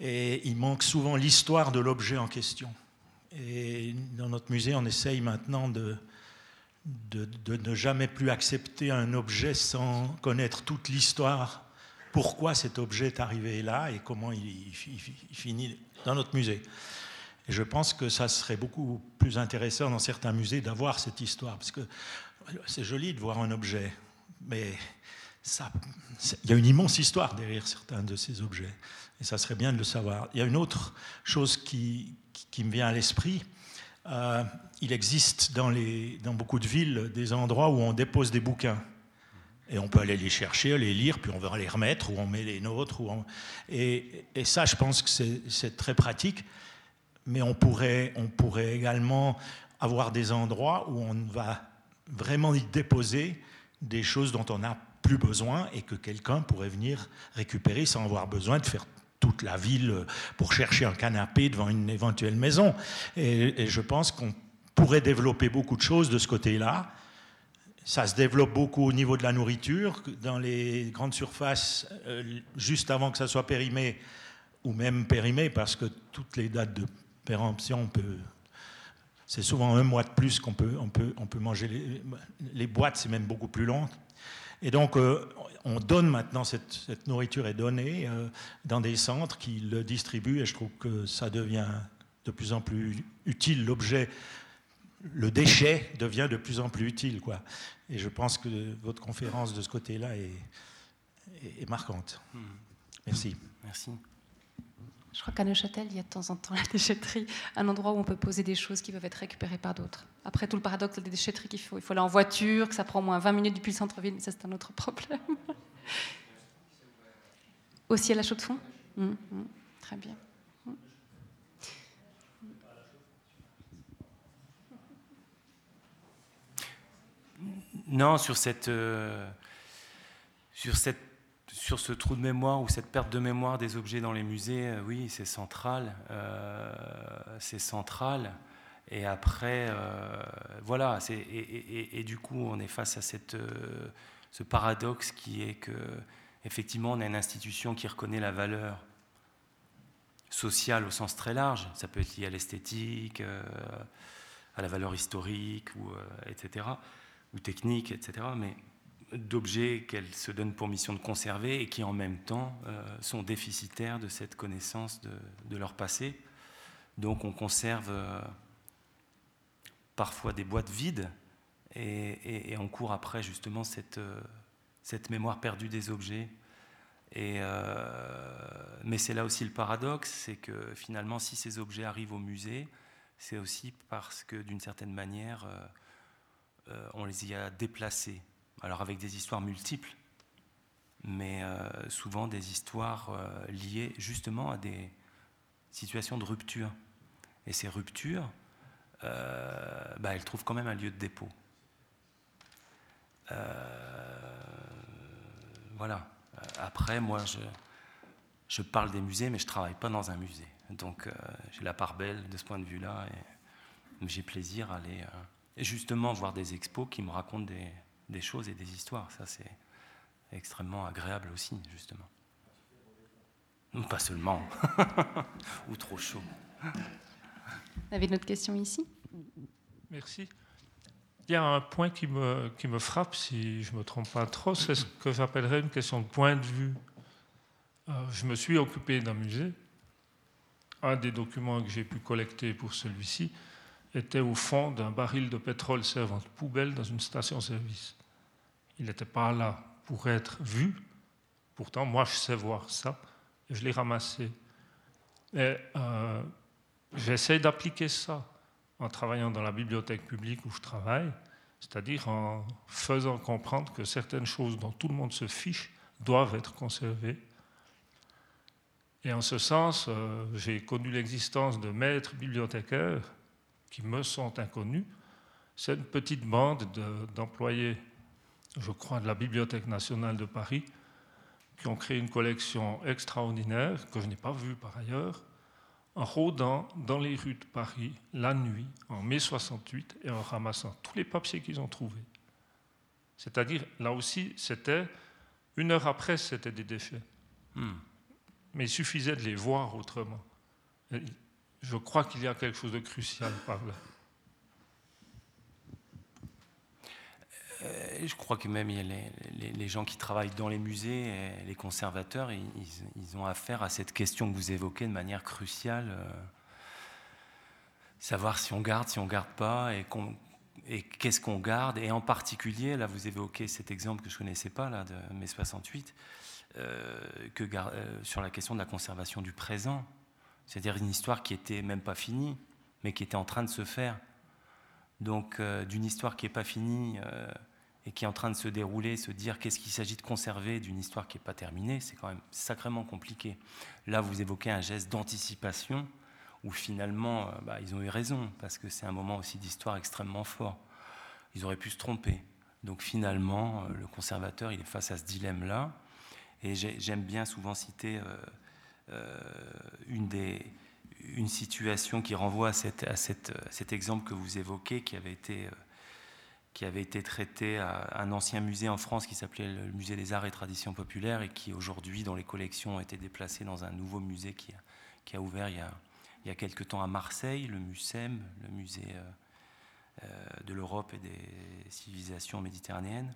Et il manque souvent l'histoire de l'objet en question. Et dans notre musée, on essaye maintenant de, de, ne jamais plus accepter un objet sans connaître toute l'histoire pourquoi cet objet est arrivé là et comment il, finit dans notre musée? Et je pense que ça serait beaucoup plus intéressant dans certains musées d'avoir cette histoire, parce que c'est joli de voir un objet, mais il y a une immense histoire derrière certains de ces objets, et ça serait bien de le savoir. Il y a une autre chose qui, qui me vient à l'esprit. Euh, il existe dans, beaucoup de villes des endroits où on dépose des bouquins. Et on peut aller les chercher, les lire, puis on va les remettre, ou on met les nôtres. et, et, ça, je pense que c'est très pratique. Mais on pourrait, on pourrait également avoir des endroits où on va vraiment y déposer des choses dont on n'a plus besoin et que quelqu'un pourrait venir récupérer sans avoir besoin de faire toute la ville pour chercher un canapé devant une éventuelle maison. Et, je pense qu'on pourrait développer beaucoup de choses de ce côté-là. Ça se développe beaucoup au niveau de la nourriture, dans les grandes surfaces, euh, juste avant que ça soit périmé, ou même périmé, parce que toutes les dates de péremption, c'est souvent un mois de plus qu'on peut, on peut, on peut manger les boîtes, c'est même beaucoup plus long. Et donc, euh, on donne maintenant, cette, nourriture est donnée euh, dans des centres qui le distribuent, et je trouve que ça devient de plus en plus utile. L'objet, le déchet devient de plus en plus utile. Quoi. Et je pense que votre conférence de ce côté-là est, est, marquante. Hmm. Merci. Merci. Je crois qu'à Neuchâtel, il y a de temps en temps la déchetterie, un endroit où on peut poser des choses qui peuvent être récupérées par d'autres. Après, tout le paradoxe des déchetteries qu'il faut, il faut aller en voiture, que ça prend au moins 20 minutes depuis le centre-ville, mais ça, c'est un autre problème. Aussi à la chaux de fond? Hum, hum, Très bien. Non, sur cette, euh, sur cette sur ce trou de mémoire ou cette perte de mémoire des objets dans les musées, euh, oui, c'est central. Euh, c'est central. Et après, euh, voilà. Et, du coup, on est face à cette, ce paradoxe qui est que, effectivement, on a une institution qui reconnaît la valeur sociale au sens très large. Ça peut être lié à l'esthétique, à la valeur historique, etc., ou technique, etc. Mais d'objets qu'elles se donnent pour mission de conserver et qui en même temps euh, sont déficitaires de cette connaissance de, leur passé. Donc on conserve euh, parfois des boîtes vides et, on court après justement cette, euh, mémoire perdue des objets. Et, mais c'est là aussi le paradoxe, c'est que finalement si ces objets arrivent au musée, c'est aussi parce que d'une certaine manière, on les y a déplacés alors avec des histoires multiples, mais euh, souvent des histoires euh, liées justement à des situations de rupture. Et ces ruptures, euh, bah, elles trouvent quand même un lieu de dépôt. voilà. Après, moi, je, je, parle des musées, mais je ne travaille pas dans un musée. Donc, j'ai la part belle de ce point de vue-là, j'ai plaisir à aller justement voir des expos qui me racontent des, des choses et des histoires. Ça, c'est extrêmement agréable aussi, justement. Pas seulement. Ou trop chaud. Vous avez une autre question ici Merci. Il y a un point qui me, qui me frappe, si je ne me trompe pas trop, c'est ce que j'appellerais une question de point de vue. Euh, je me suis occupé d'un musée. Un des documents que j'ai pu collecter pour celui-ci, était au fond d'un baril de pétrole servant de poubelle dans une station-service. Il n'était pas là pour être vu. Pourtant, moi, je sais voir ça. Et je l'ai ramassé. Et euh, j'essaie d'appliquer ça en travaillant dans la bibliothèque publique où je travaille, c'est-à-dire en faisant comprendre que certaines choses dont tout le monde se fiche doivent être conservées. Et en ce sens, euh, j'ai connu l'existence de maîtres bibliothécaires qui me sont inconnus. C'est une petite bande d'employés, je crois, de la Bibliothèque nationale de Paris, qui ont créé une collection extraordinaire, que je n'ai pas vue par ailleurs, en rôdant dans les rues de Paris la nuit, en mai 68, et en ramassant tous les papiers qu'ils ont trouvés. C'est-à-dire, là aussi, c'était, une heure après, c'était des déchets. Hmm. Mais il suffisait de les voir autrement. Je crois qu'il y a quelque chose de crucial par là. Euh, je crois que même les, gens qui travaillent dans les musées, les conservateurs, ils, ont affaire à cette question que vous évoquez de manière cruciale. Euh, savoir si on garde, si on garde pas, et, qu'est-ce qu'on garde. Et en particulier, là, vous évoquez cet exemple que je ne connaissais pas, là, de mai 68, euh, que, euh, sur la question de la conservation du présent. C'est-à-dire une histoire qui était même pas finie, mais qui était en train de se faire. Donc, d'une histoire qui n'est pas finie et qui est en train de se dérouler, se dire qu'est-ce qu'il s'agit de conserver d'une histoire qui n'est pas terminée, c'est quand même sacrément compliqué. Là, vous évoquez un geste d'anticipation où finalement, euh, bah, ils ont eu raison, parce que c'est un moment aussi d'histoire extrêmement fort. Ils auraient pu se tromper. Donc finalement, euh, le conservateur, il est face à ce dilemme-là. Et j'aime bien souvent citer euh, une, des, une situation qui renvoie à, cette, à cette, cet exemple que vous évoquez, qui avait été qui avait été traité à un ancien musée en France qui s'appelait le Musée des Arts et Traditions Populaires et qui aujourd'hui, dans les collections, a été déplacé dans un nouveau musée qui a, qui a ouvert il y a, il y a quelque temps à Marseille, le MUSEM, le musée euh, euh, de l'Europe et des civilisations méditerranéennes.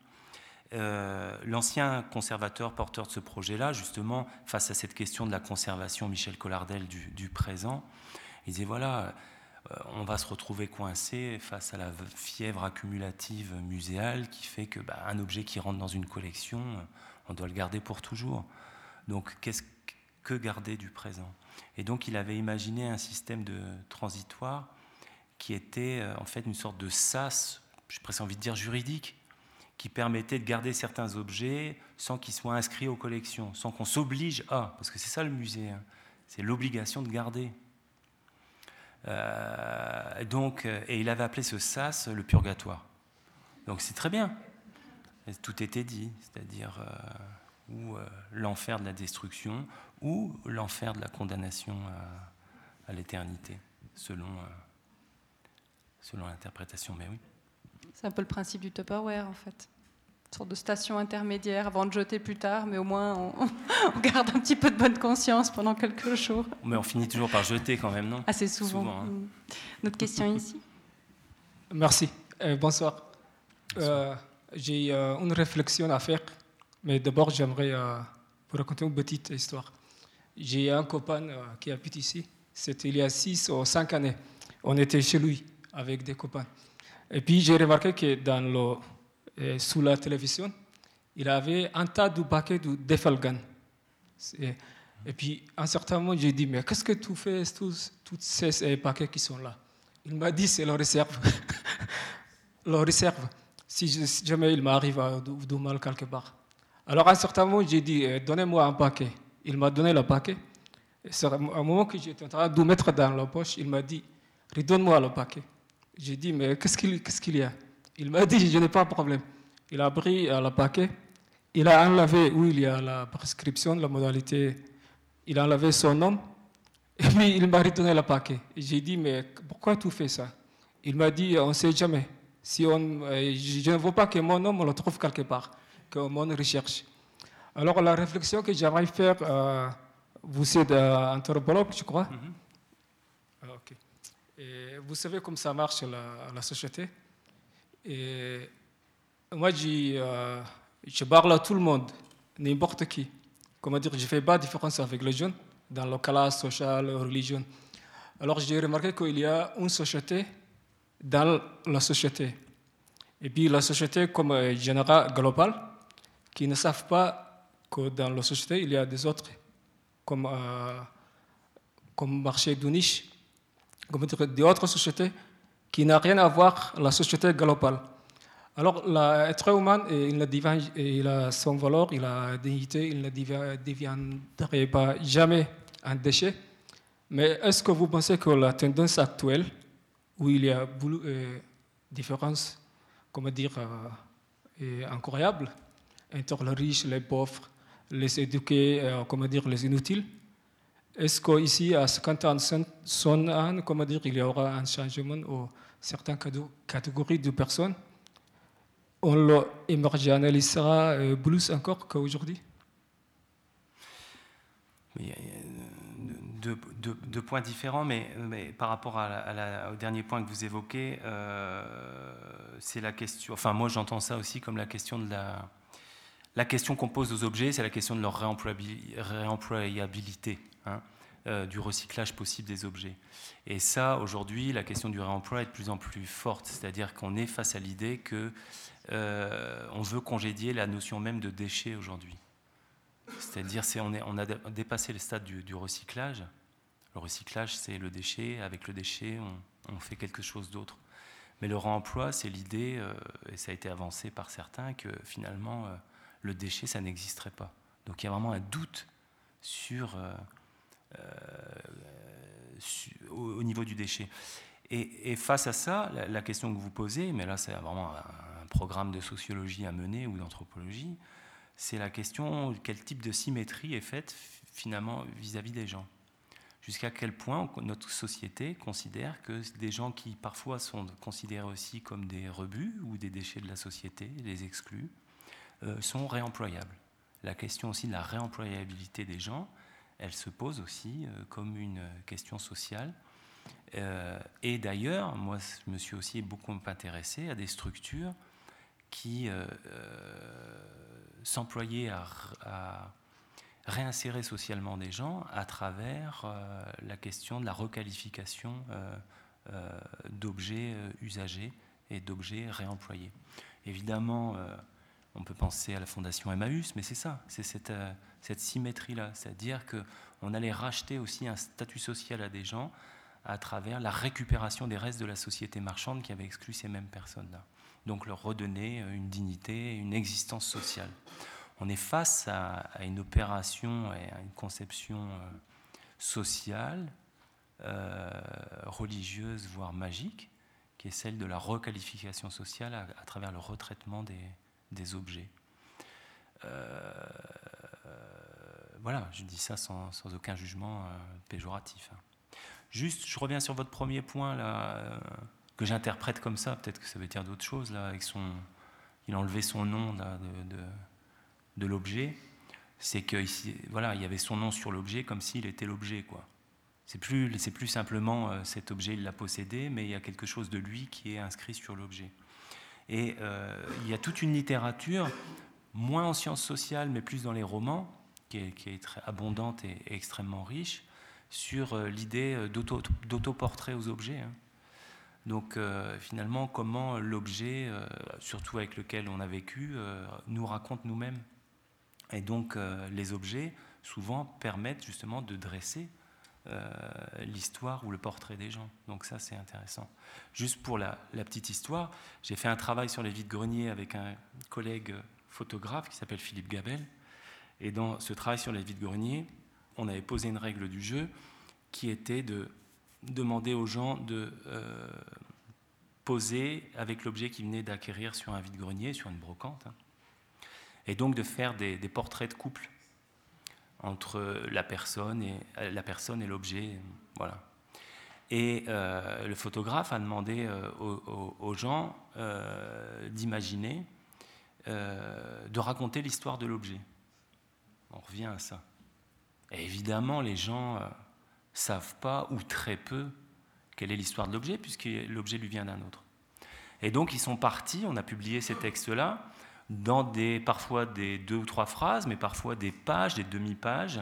Euh, l'ancien conservateur porteur de ce projet-là, justement, face à cette question de la conservation, Michel Collardel, du, présent, il disait voilà, euh, on va se retrouver coincé face à la fièvre accumulative muséale qui fait que bah, un objet qui rentre dans une collection, on doit le garder pour toujours. Donc, qu'est-ce que garder du présent? Et donc, il avait imaginé un système de transitoire qui était euh, en fait une sorte de sas, j'ai presque envie de dire juridique, qui permettait de garder certains objets sans qu'ils soient inscrits aux collections, sans qu'on s'oblige à, parce que c'est ça le musée, hein. c'est l'obligation de garder. Euh, donc, euh, et il avait appelé ce sas le purgatoire. Donc c'est très bien. tout était dit, c'est-à-dire euh, ou l'enfer de la destruction ou l'enfer de la condamnation à, l'éternité, selon, selon l'interprétation. Mais oui. C'est un peu le principe du Tupperware en fait sorte de station intermédiaire avant de jeter plus tard, mais au moins on, garde un petit peu de bonne conscience pendant quelques jours. Mais on finit toujours par jeter quand même, non? Assez souvent. souvent hein. mm. Notre question ici. Merci. Euh, bonsoir. Euh, j'ai euh, une réflexion à faire, mais d'abord j'aimerais vous raconter une petite histoire. J'ai un copain qui habite ici. C'était il y a six ou cinq années. On était chez lui avec des copains. Et puis j'ai remarqué que dans le sous la télévision, il avait un tas de paquets de Defalgan. Et puis, à un certain moment, j'ai dit, mais qu'est-ce que tu fais, tous, tous ces paquets qui sont là? Il m'a dit, c'est leur réserve. leur réserve, si, jamais il m'arrive du mal quelque part. Alors, à un certain moment, j'ai dit, eh, donnez-moi un paquet. Il m'a donné le paquet. Et à un moment que j'étais en train de mettre dans la poche, il m'a dit, redonne-moi le paquet. J'ai dit, mais qu'est-ce qu'il y a? Il m'a dit, je n'ai pas de problème. Il a pris euh, le paquet, il a enlevé où il y a la prescription, la modalité, il a enlevé son nom, et puis il m'a retourné le paquet. J'ai dit, mais pourquoi tu fais ça? Il m'a dit, on ne sait jamais. Si on, euh, je ne veux pas que mon nom, on le trouve quelque part, que mon recherche. Alors la réflexion que j'aimerais faire, euh, vous êtes anthropologue, je crois. Mm-hmm. Vous savez comment ça marche la, société et moi, euh, je parle à tout le monde, n'importe qui. Comment dire, je ne fais pas de différence avec les jeunes dans le classe social, religion. Alors, j'ai remarqué qu'il y a une société dans la société. Et puis, la société comme général global, qui ne savent pas que dans la société, il y a des autres, comme, euh, comme marché de niche, comme dire, des autres sociétés qui n'a rien à voir avec la société globale. Alors, l'être humain, il, il a son valeur, il a dignité, il ne deviendrait pas jamais un déchet. Mais est-ce que vous pensez que la tendance actuelle, où il y a euh, différences, comment dire, euh, incroyables, entre les riches, les pauvres, les éduqués, euh, comment dire, les inutiles, est-ce qu'ici, à 50 ans, comment dire, il y aura un changement ou certaines catégories de personnes? On l'émergénalisera euh, plus encore qu'aujourd'hui? Deux, deux, deux, points différents, mais, mais par rapport à au dernier point que vous évoquez, euh, c'est la question. Enfin, moi, j'entends ça aussi comme la question de la. La question qu'on pose aux objets, c'est la question de leur réemployabilité, hein, euh, du recyclage possible des objets. Et ça, aujourd'hui, la question du réemploi est de plus en plus forte, c'est-à-dire qu'on est face à l'idée que on veut congédier la notion même de déchet aujourd'hui. C'est-à-dire, on, on, a dépassé le stade du, recyclage. Le recyclage, c'est le déchet. Avec le déchet, on, fait quelque chose d'autre. Mais le réemploi, c'est l'idée, euh, et ça a été avancé par certains, que finalement, euh, le déchet, ça n'existerait pas. Donc il y a vraiment un doute sur, euh, au, niveau du déchet. Et, face à ça, la, question que vous posez, mais là c'est vraiment un, programme de sociologie à mener ou d'anthropologie, c'est la question quel type de symétrie est faite finalement vis-à-vis des gens? Jusqu'à quel point notre société considère que des gens qui parfois sont considérés aussi comme des rebuts ou des déchets de la société, des exclus, euh, sont réemployables. La question aussi de la réemployabilité des gens, elle se pose aussi euh, comme une question sociale. Euh, et d'ailleurs, moi, je me suis aussi beaucoup intéressé à des structures qui s'employer à, réinsérer socialement des gens à travers euh, la question de la requalification euh, euh, d'objets usagés et d'objets réemployés. Évidemment, on peut penser à la fondation Emmaüs, mais c'est ça, c'est cette, cette symétrie-là, c'est-à-dire qu'on allait racheter aussi un statut social à des gens à travers la récupération des restes de la société marchande qui avait exclu ces mêmes personnes-là donc leur redonner euh, une dignité, une existence sociale. On est face à, une opération et à une conception euh, sociale, euh, religieuse, voire magique, qui est celle de la requalification sociale à, travers le retraitement des, objets. voilà, je dis ça sans, aucun jugement péjoratif. Hein. Juste, je reviens sur votre premier point là que j'interprète comme ça, peut-être que ça veut dire d'autres choses, là, avec son, il a enlevé son nom de, de, l'objet, c'est que voilà, il y avait son nom sur l'objet comme s'il était l'objet, quoi. C'est plus, c'est plus simplement euh, cet objet, il l'a possédé, mais il y a quelque chose de lui qui est inscrit sur l'objet. Et euh, il y a toute une littérature, moins en sciences sociales, mais plus dans les romans, qui est, très abondante et, extrêmement riche, sur euh, l'idée d'autoportrait aux objets. Hein. Donc euh, finalement, comment l'objet, euh, surtout avec lequel on a vécu, euh, nous raconte nous-mêmes. Et donc les objets, souvent, permettent justement de dresser l'histoire ou le portrait des gens. Donc ça, c'est intéressant. Juste pour la, petite histoire, j'ai fait un travail sur les vides-greniers avec un collègue photographe qui s'appelle Philippe Gabel. Et dans ce travail sur les vides-greniers, on avait posé une règle du jeu qui était de demander aux gens de euh, poser avec l'objet qu'ils venaient d'acquérir sur un vide-grenier, sur une brocante, hein. et donc de faire des, portraits de couple entre la personne et euh, la personne et l'objet, voilà. Et euh, le photographe a demandé aux, gens d'imaginer, de raconter l'histoire de l'objet. On revient à ça. Et évidemment, les gens savent pas, ou très peu, quelle est l'histoire de l'objet, puisque l'objet lui vient d'un autre. Et donc ils sont partis, on a publié ces textes-là, dans des, parfois des deux ou trois phrases, mais parfois des pages, des demi-pages,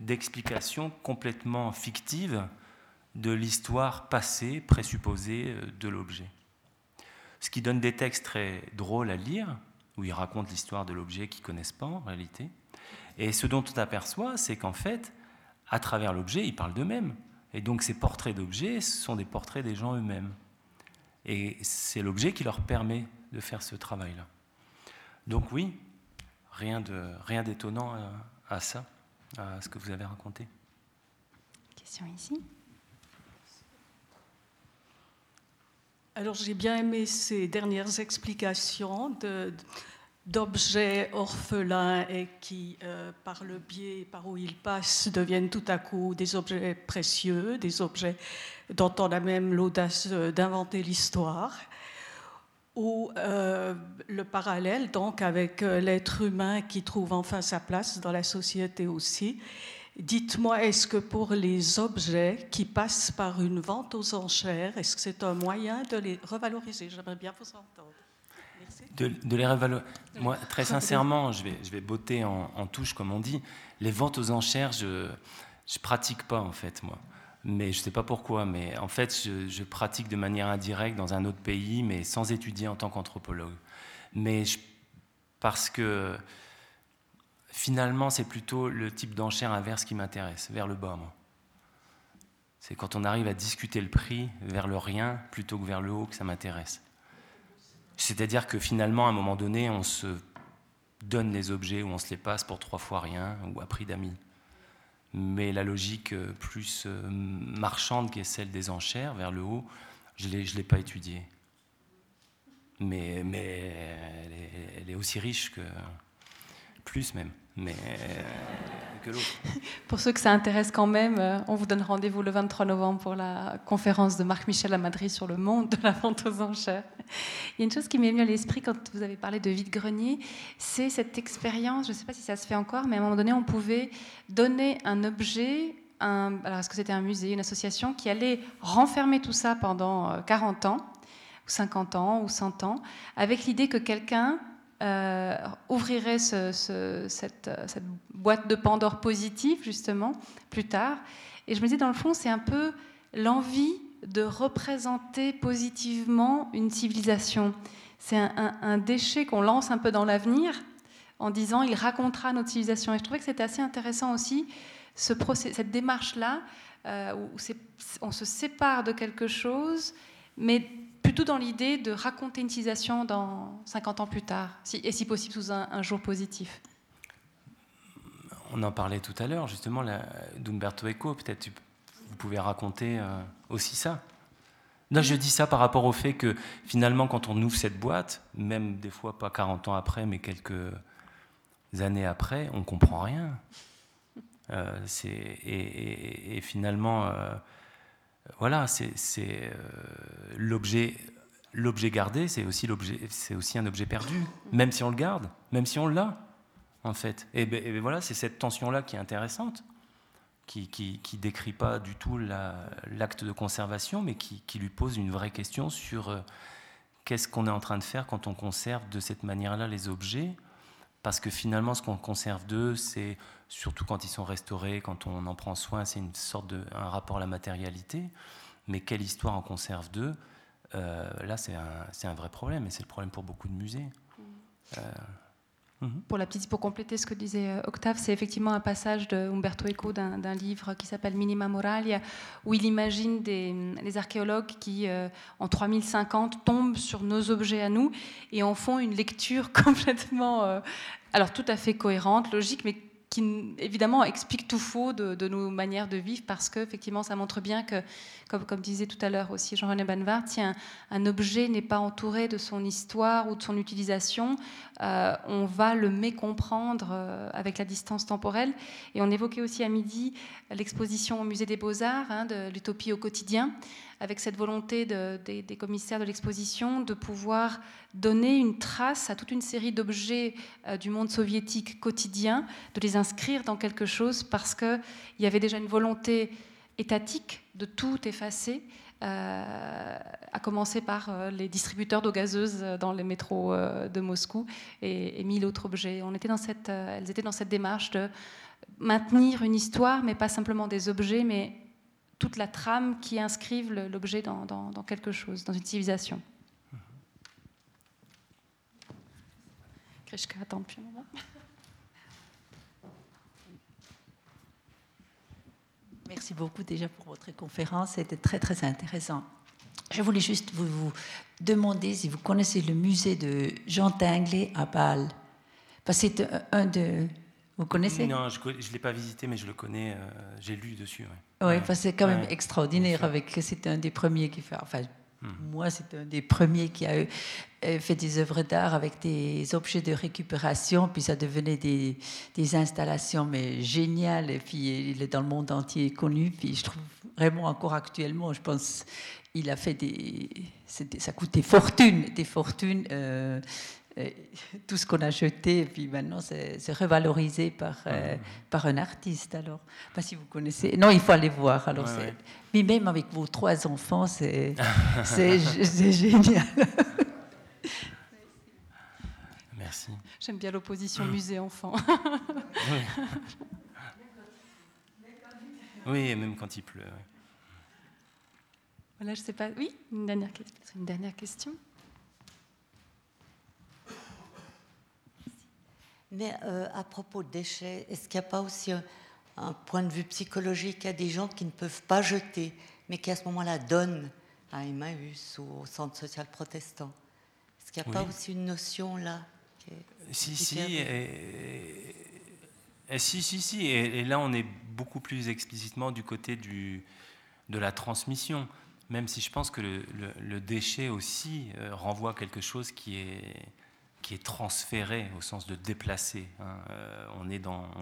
d'explications complètement fictives de l'histoire passée, présupposée euh, de l'objet. Ce qui donne des textes très drôles à lire, où ils racontent l'histoire de l'objet qu'ils ne connaissent pas en réalité. Et ce dont on aperçoit, c'est qu'en fait, à travers l'objet, ils parlent d'eux-mêmes. Et donc ces portraits d'objets sont des portraits des gens eux-mêmes. Et c'est l'objet qui leur permet de faire ce travail-là. Donc oui, rien d'étonnant rien à, à, ça, à ce que vous avez raconté. Question ici. Alors j'ai bien aimé ces dernières explications de, d'objets orphelins et qui, euh, par le biais par où ils passent, deviennent tout à coup des objets précieux, des objets dont on a même l'audace d'inventer l'histoire, ou euh, le parallèle donc avec euh, l'être humain qui trouve enfin sa place dans la société aussi, Dites-moi, est-ce que pour les objets qui passent par une vente aux enchères, est-ce que c'est un moyen de les revaloriser? J'aimerais bien vous entendre. De, les revaloriser. Moi, très sincèrement, je vais, je vais botter en, touche, comme on dit. Les ventes aux enchères, je ne pratique pas, en fait, moi. Mais je ne sais pas pourquoi, mais en fait, je, pratique de manière indirecte dans un autre pays, mais sans étudier en tant qu'anthropologue. Mais parce que finalement, c'est plutôt le type d'enchère inverse qui m'intéresse, vers le bas, moi. C'est quand on arrive à discuter le prix vers le rien plutôt que vers le haut que ça m'intéresse. C'est-à-dire que finalement, à un moment donné, on se donne les objets ou on se les passe pour trois fois rien ou à prix d'amis. Mais la logique euh, plus euh, marchande qui est celle des enchères vers le haut, je ne l'ai pas étudiée. Mais, mais elle est aussi riche que, plus même mais euh, que l'autre. Pour ceux que ça intéresse quand même, euh, on vous donne rendez-vous le 23 novembre pour la conférence de Marc Michel à Madrid sur le monde de la vente aux enchères. Il y a une chose qui m'est venue à l'esprit quand vous avez parlé de vide-grenier, c'est cette expérience, je ne sais pas si ça se fait encore, mais à un moment donné, on pouvait donner un objet alors est-ce que c'était un musée, une association qui allait renfermer tout ça pendant 40 euh, ans, ou 50 ans, ou 100 ans, avec l'idée que quelqu'un euh, ouvrirait cette, boîte de Pandore positive, justement, plus tard. Et je me disais, dans le fond, c'est un peu l'envie de représenter positivement une civilisation. C'est un, déchet qu'on lance un peu dans l'avenir en disant il racontera notre civilisation. Et je trouvais que c'était assez intéressant aussi, ce cette démarche-là, euh, où on se sépare de quelque chose, mais plutôt dans l'idée de raconter une civilisation dans 50 ans plus tard, et si possible sous un, jour positif. On en parlait tout à l'heure, justement, d'Umberto Eco. Peut-être vous pouvez raconter euh, aussi ça. Là, je dis ça par rapport au fait que finalement, quand on ouvre cette boîte, même des fois pas 40 ans après, mais quelques années après, on comprend rien. Euh, et, finalement, euh, voilà, c'est euh, l'objet. L'objet gardé, c'est aussi, un objet perdu, même si on le garde, même si on l'a, en fait. Et, ben, ben voilà, c'est cette tension-là qui est intéressante, qui, qui, décrit pas du tout l'acte de conservation, mais qui, lui pose une vraie question sur euh, qu'est-ce qu'on est en train de faire quand on conserve de cette manière-là les objets, parce que finalement, ce qu'on conserve d'eux, c'est surtout quand ils sont restaurés, quand on en prend soin, c'est une sorte de un rapport à la matérialité. Mais quelle histoire en conserve d'eux euh, Là, c'est un, un, vrai problème, et c'est le problème pour beaucoup de musées. Mm. Euh. Pour, la petite, pour compléter ce que disait euh, Octave, c'est effectivement un passage de Umberto Eco d'un livre qui s'appelle Minima Moralia, où il imagine des, archéologues qui, en 3050, tombent sur nos objets à nous et en font une lecture complètement, alors tout à fait cohérente, logique, mais qui évidemment explique tout faux de, nos manières de vivre parce qu'effectivement ça montre bien que, comme, comme disait tout à l'heure aussi Jean-René Banvart, si un, objet n'est pas entouré de son histoire ou de son utilisation, euh, on va le mécomprendre euh, avec la distance temporelle. Et on évoquait aussi à midi l'exposition au musée des beaux-arts hein, de l'utopie au quotidien avec cette volonté des, commissaires de l'exposition de pouvoir donner une trace à toute une série d'objets euh, du monde soviétique quotidien, de les inscrire dans quelque chose parce qu'il y avait déjà une volonté étatique de tout effacer. Euh, à commencer par euh, les distributeurs d'eau gazeuse dans les métros de Moscou et, mille autres objets. On était dans cette, elles étaient dans cette démarche de maintenir une histoire, mais pas simplement des objets, mais toute la trame qui inscrive l'objet dans, quelque chose, dans une civilisation. Krishka attends un moment. Merci beaucoup déjà pour votre conférence, c'était très très intéressant. Je voulais juste vous, demander si vous connaissez le musée de Jean Tingley à Bâle. Parce que c'est un de, vous connaissez Non, je ne l'ai pas visité, mais je le connais. Euh, j'ai lu dessus. Oui, ouais. c'est quand même extraordinaire. Avec, c'était un des premiers qui fait. Enfin, hmm. moi, c'est un des premiers qui a euh, fait des œuvres d'art avec des objets de récupération. Puis ça devenait des, des installations mais géniales. Et puis il est dans le monde entier connu. Puis je trouve vraiment encore actuellement, je pense, il a fait des. Ça coûte des fortunes, des fortunes. Euh, tout ce qu'on a jeté, et puis maintenant c'est revalorisé par, euh, par un artiste. Alors, pas si vous connaissez. Non, il faut aller voir. Alors, Mais même avec vos trois enfants, c'est génial. Merci. J'aime bien l'opposition musée-enfant. oui. même quand il pleut. Voilà, je sais pas. Oui, une dernière, une dernière question. Mais euh, à propos de déchets, est-ce qu'il n'y a pas aussi un, point de vue psychologique à des gens qui ne peuvent pas jeter, mais qui à ce moment-là donnent à Emmaüs ou au centre social protestant? Est-ce qu'il n'y a pas aussi une notion là Si, si. Et, si, si, si. Et, là, on est beaucoup plus explicitement du côté du, de la transmission, même si je pense que le, le déchet aussi euh, renvoie quelque chose qui est qui est transféré au sens de déplacer. Hein. Euh, on,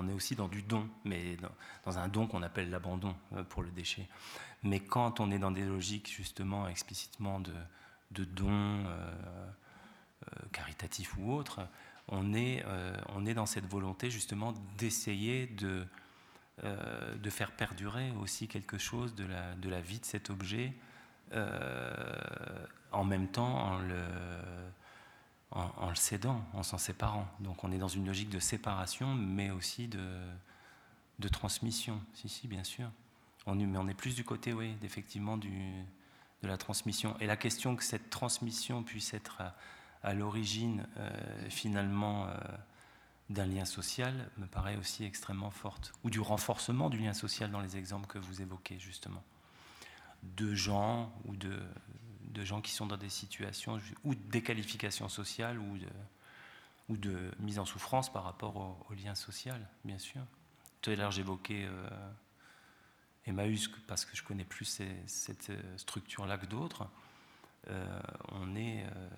est aussi dans du don, mais dans, un don qu'on appelle l'abandon euh, pour le déchet. Mais quand on est dans des logiques justement explicitement de, de dons euh, caritatifs ou autres, on est, dans cette volonté justement d'essayer de, de faire perdurer aussi quelque chose de la, de la vie de cet objet, en même temps en le en, le cédant, en s'en séparant. Donc on est dans une logique de séparation, mais aussi de, transmission. Si, si, bien sûr. On, mais on est plus du côté, oui, effectivement, de la transmission. Et la question que cette transmission puisse être à, l'origine, euh, finalement, euh, d'un lien social, me paraît aussi extrêmement forte. Ou du renforcement du lien social dans les exemples que vous évoquez, justement. De gens ou de, de gens qui sont dans des situations ou de déqualification sociale ou de, ou de mise en souffrance par rapport au, lien social, bien sûr. Tout à l'heure, j'évoquais euh, Emmaüs parce que je connais plus cette euh, structure-là que d'autres. Euh, on, est, euh,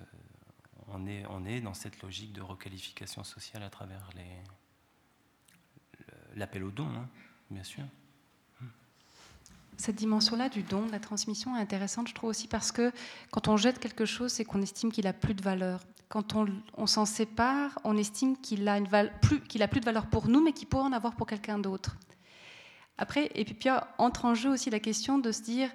on, est, on est dans cette logique de requalification sociale à travers l'appel au don, hein, bien sûr cette dimension-là du don, de la transmission est intéressante, je trouve aussi, parce que quand on jette quelque chose, c'est qu'on estime qu'il a plus de valeur. Quand on, s'en sépare, on estime qu'il a, une plus, qu'il a plus de valeur pour nous, mais qu'il pourrait en avoir pour quelqu'un d'autre. Après, et puis, puis entre en jeu aussi la question de se dire,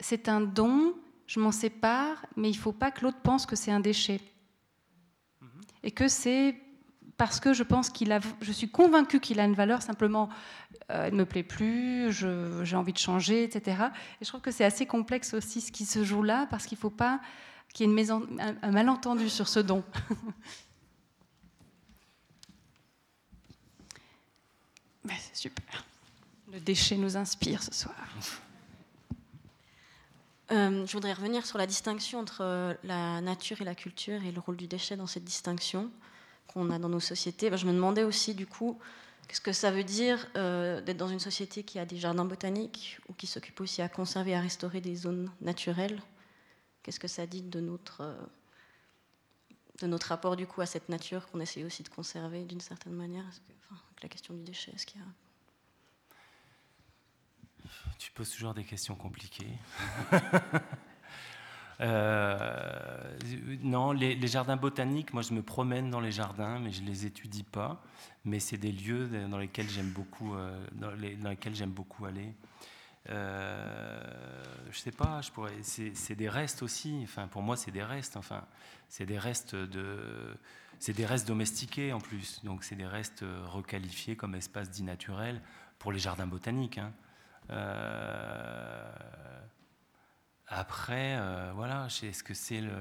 c'est un don, je m'en sépare, mais il ne faut pas que l'autre pense que c'est un déchet. Mm-hmm. Et que c'est parce que je pense qu'il a, je suis convaincue qu'il a une valeur, simplement, euh, elle ne me plaît plus, j'ai envie de changer, etc. Et je trouve que c'est assez complexe aussi ce qui se joue là, parce qu'il ne faut pas qu'il y ait une un, malentendu sur ce don. Ben, c'est super. Le déchet nous inspire ce soir. Euh, je voudrais revenir sur la distinction entre la nature et la culture et le rôle du déchet dans cette distinction qu'on a dans nos sociétés. Ben, je me demandais aussi, du coup, qu'est-ce que ça veut dire euh, d'être dans une société qui a des jardins botaniques ou qui s'occupe aussi à conserver et à restaurer des zones naturelles Qu'est-ce que ça dit de notre, euh, de notre rapport, du coup, à cette nature qu'on essaie aussi de conserver d'une certaine manière? La question du déchet, est-ce qu'il y a... Tu poses toujours des questions compliquées. Euh, non, les, jardins botaniques, moi je me promène dans les jardins, mais je les étudie pas. Mais c'est des lieux dans lesquels j'aime beaucoup, euh, dans, lesquels j'aime beaucoup aller. Euh, je sais pas, je pourrais. C'est des restes aussi. Enfin, pour moi, c'est des restes. Enfin, c'est des restes de. C'est des restes domestiqués en plus. Donc, c'est des restes requalifiés comme espace dit naturel pour les jardins botaniques. Hein. Euh, après, euh, voilà, est-ce que c'est le.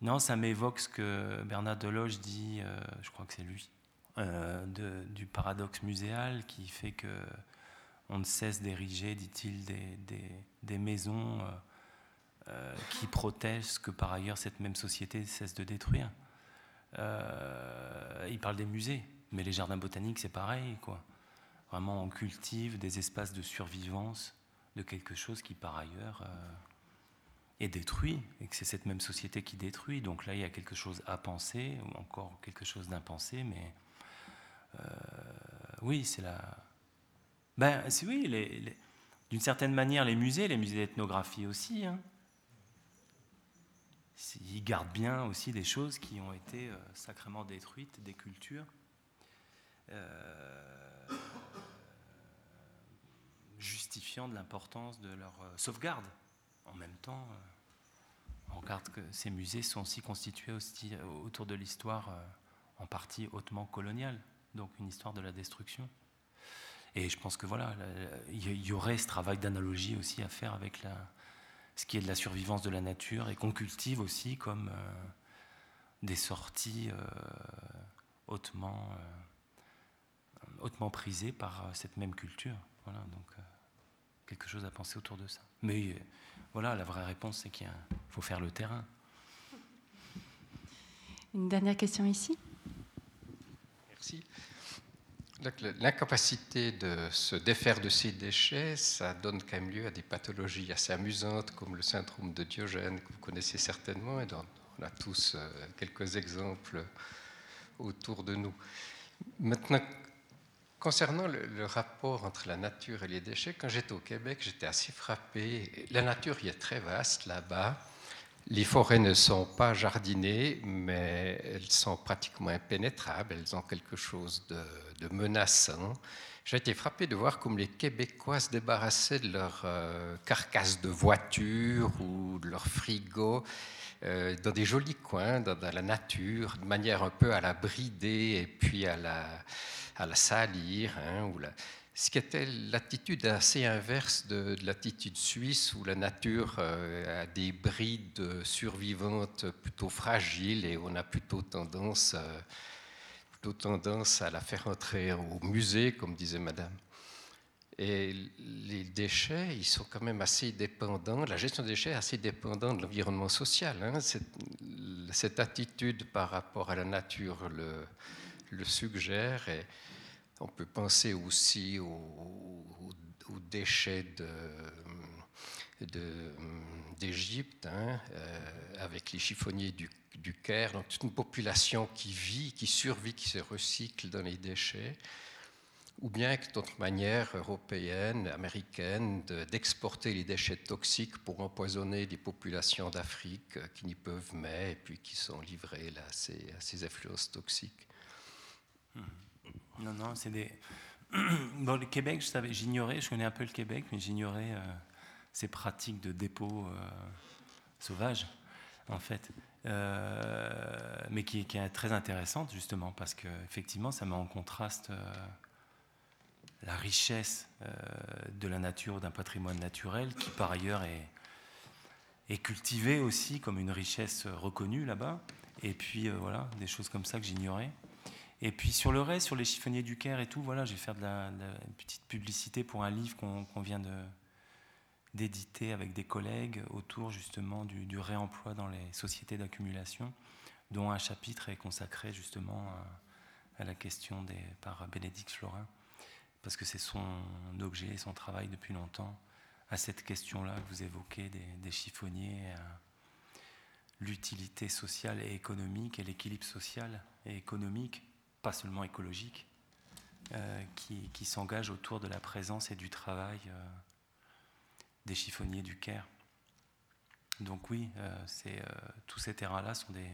Non, ça m'évoque ce que Bernard Deloge dit, euh, je crois que c'est lui, euh, du paradoxe muséal qui fait que on ne cesse d'ériger, dit-il, des, maisons qui protègent ce que par ailleurs cette même société cesse de détruire. il parle des musées, mais les jardins botaniques, c'est pareil, quoi. Vraiment, on cultive des espaces de survivance de quelque chose qui par ailleurs euh, est détruit, et que c'est cette même société qui détruit. Donc là, il y a quelque chose à penser, ou encore quelque chose d'impensé, mais euh, oui, c'est la... Ben, c'est oui, d'une certaine manière, les musées, les musées d'ethnographie aussi, hein. il garde bien aussi des choses qui ont été sacrément détruites, des cultures. Justifiant de l'importance de leur sauvegarde. En même temps, on regarde que ces musées sont aussi constitués aussi autour de l'histoire en partie hautement coloniale, donc une histoire de la destruction. Et je pense que voilà, il y aurait ce travail d'analogie aussi à faire avec ce qui est de la survivance de la nature et qu'on cultive aussi comme euh, des sorties euh, hautement, euh, hautement prisées par cette même culture. Voilà, donc quelque chose à penser autour de ça. Mais voilà, la vraie réponse, c'est qu'il faut faire le terrain. Une dernière question ici. Merci. L'incapacité de se défaire de ces déchets, ça donne quand même lieu à des pathologies assez amusantes, comme le syndrome de Diogène, que vous connaissez certainement, et dont on a tous euh, quelques exemples autour de nous. Maintenant, concernant le, rapport entre la nature et les déchets, quand j'étais au Québec, j'étais assez frappé. La nature y est très vaste là-bas. Les forêts ne sont pas jardinées, mais elles sont pratiquement impénétrables. Elles ont quelque chose de, menaçant. J'ai été frappé de voir comme les Québécois se débarrassaient de leurs euh, carcasses de voitures ou de leurs frigos euh, dans des jolis coins, dans, la nature, de manière un peu à la brider et puis à la, salir. Hein, ce qui était l'attitude assez inverse de, l'attitude suisse où la nature euh, a des brides survivantes plutôt fragiles et on a plutôt tendance, euh, plutôt tendance à la faire entrer au musée, comme disait Madame. Et les déchets, ils sont quand même assez dépendants, la gestion des déchets est assez dépendante de l'environnement social. Hein. Cette, attitude par rapport à la nature le, suggère. On peut penser aussi aux, déchets d'Égypte, hein, euh, avec les chiffonniers du, Caire, donc toute une population qui vit, qui survit, qui se recycle dans les déchets, ou bien que d'autres manières européennes, américaines, d'exporter les déchets toxiques pour empoisonner des populations d'Afrique qui n'y peuvent mais, et puis qui sont livrées là, à, ces, à ces influences toxiques. Mmh. Non, non, c'est des. Dans le Québec, j'ignorais, je connais un peu le Québec, mais j'ignorais euh, ces pratiques de dépôt euh, sauvage, en fait. Euh, mais qui, est très intéressante, justement, parce qu'effectivement, ça met en contraste la richesse de la nature, d'un patrimoine naturel, qui par ailleurs est, est cultivé aussi comme une richesse reconnue là-bas. Et puis, voilà, des choses comme ça que j'ignorais. Et puis sur le reste, sur les chiffonniers du Caire et tout, voilà, je vais faire de la, petite publicité pour un livre qu'on vient d'éditer avec des collègues autour justement du, réemploi dans les sociétés d'accumulation, dont un chapitre est consacré justement à, la question des, par Bénédicte Florin, parce que c'est son objet, son travail depuis longtemps, à cette question-là que vous évoquez des, chiffonniers, l'utilité sociale et économique et l'équilibre social et économique pas seulement écologique, euh, qui, s'engage autour de la présence et du travail euh, des chiffonniers du Caire. Donc oui, euh, tous ces terrains-là sont des,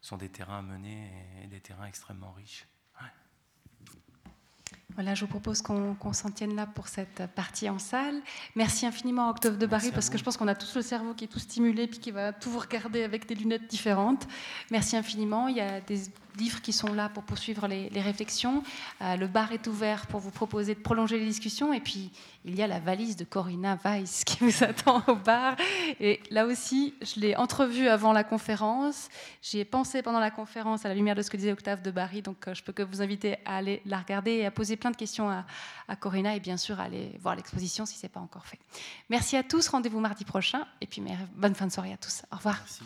sont des terrains à mener et, des terrains extrêmement riches. Voilà, je vous propose qu'on s'en tienne là pour cette partie en salle. Merci infiniment à Octave de Barry, parce que je pense qu'on a tous le cerveau qui est tout stimulé, puis qui va tout vous regarder avec des lunettes différentes. Merci infiniment. Il y a des livres qui sont là pour poursuivre les, réflexions. Euh, le bar est ouvert pour vous proposer de prolonger les discussions. Et puis, il y a la valise de Corinna Weiss qui vous attend au bar. Et là aussi, je l'ai entrevue avant la conférence. J'y ai pensé pendant la conférence à la lumière de ce que disait Octave de Barry. Donc, euh, je peux que vous inviter à aller la regarder et à poser plein de questions à, à Corinna et bien sûr à aller voir l'exposition si ce n'est pas encore fait. Merci à tous. Rendez-vous mardi prochain. Et puis, bonne fin de soirée à tous. Au revoir. Merci.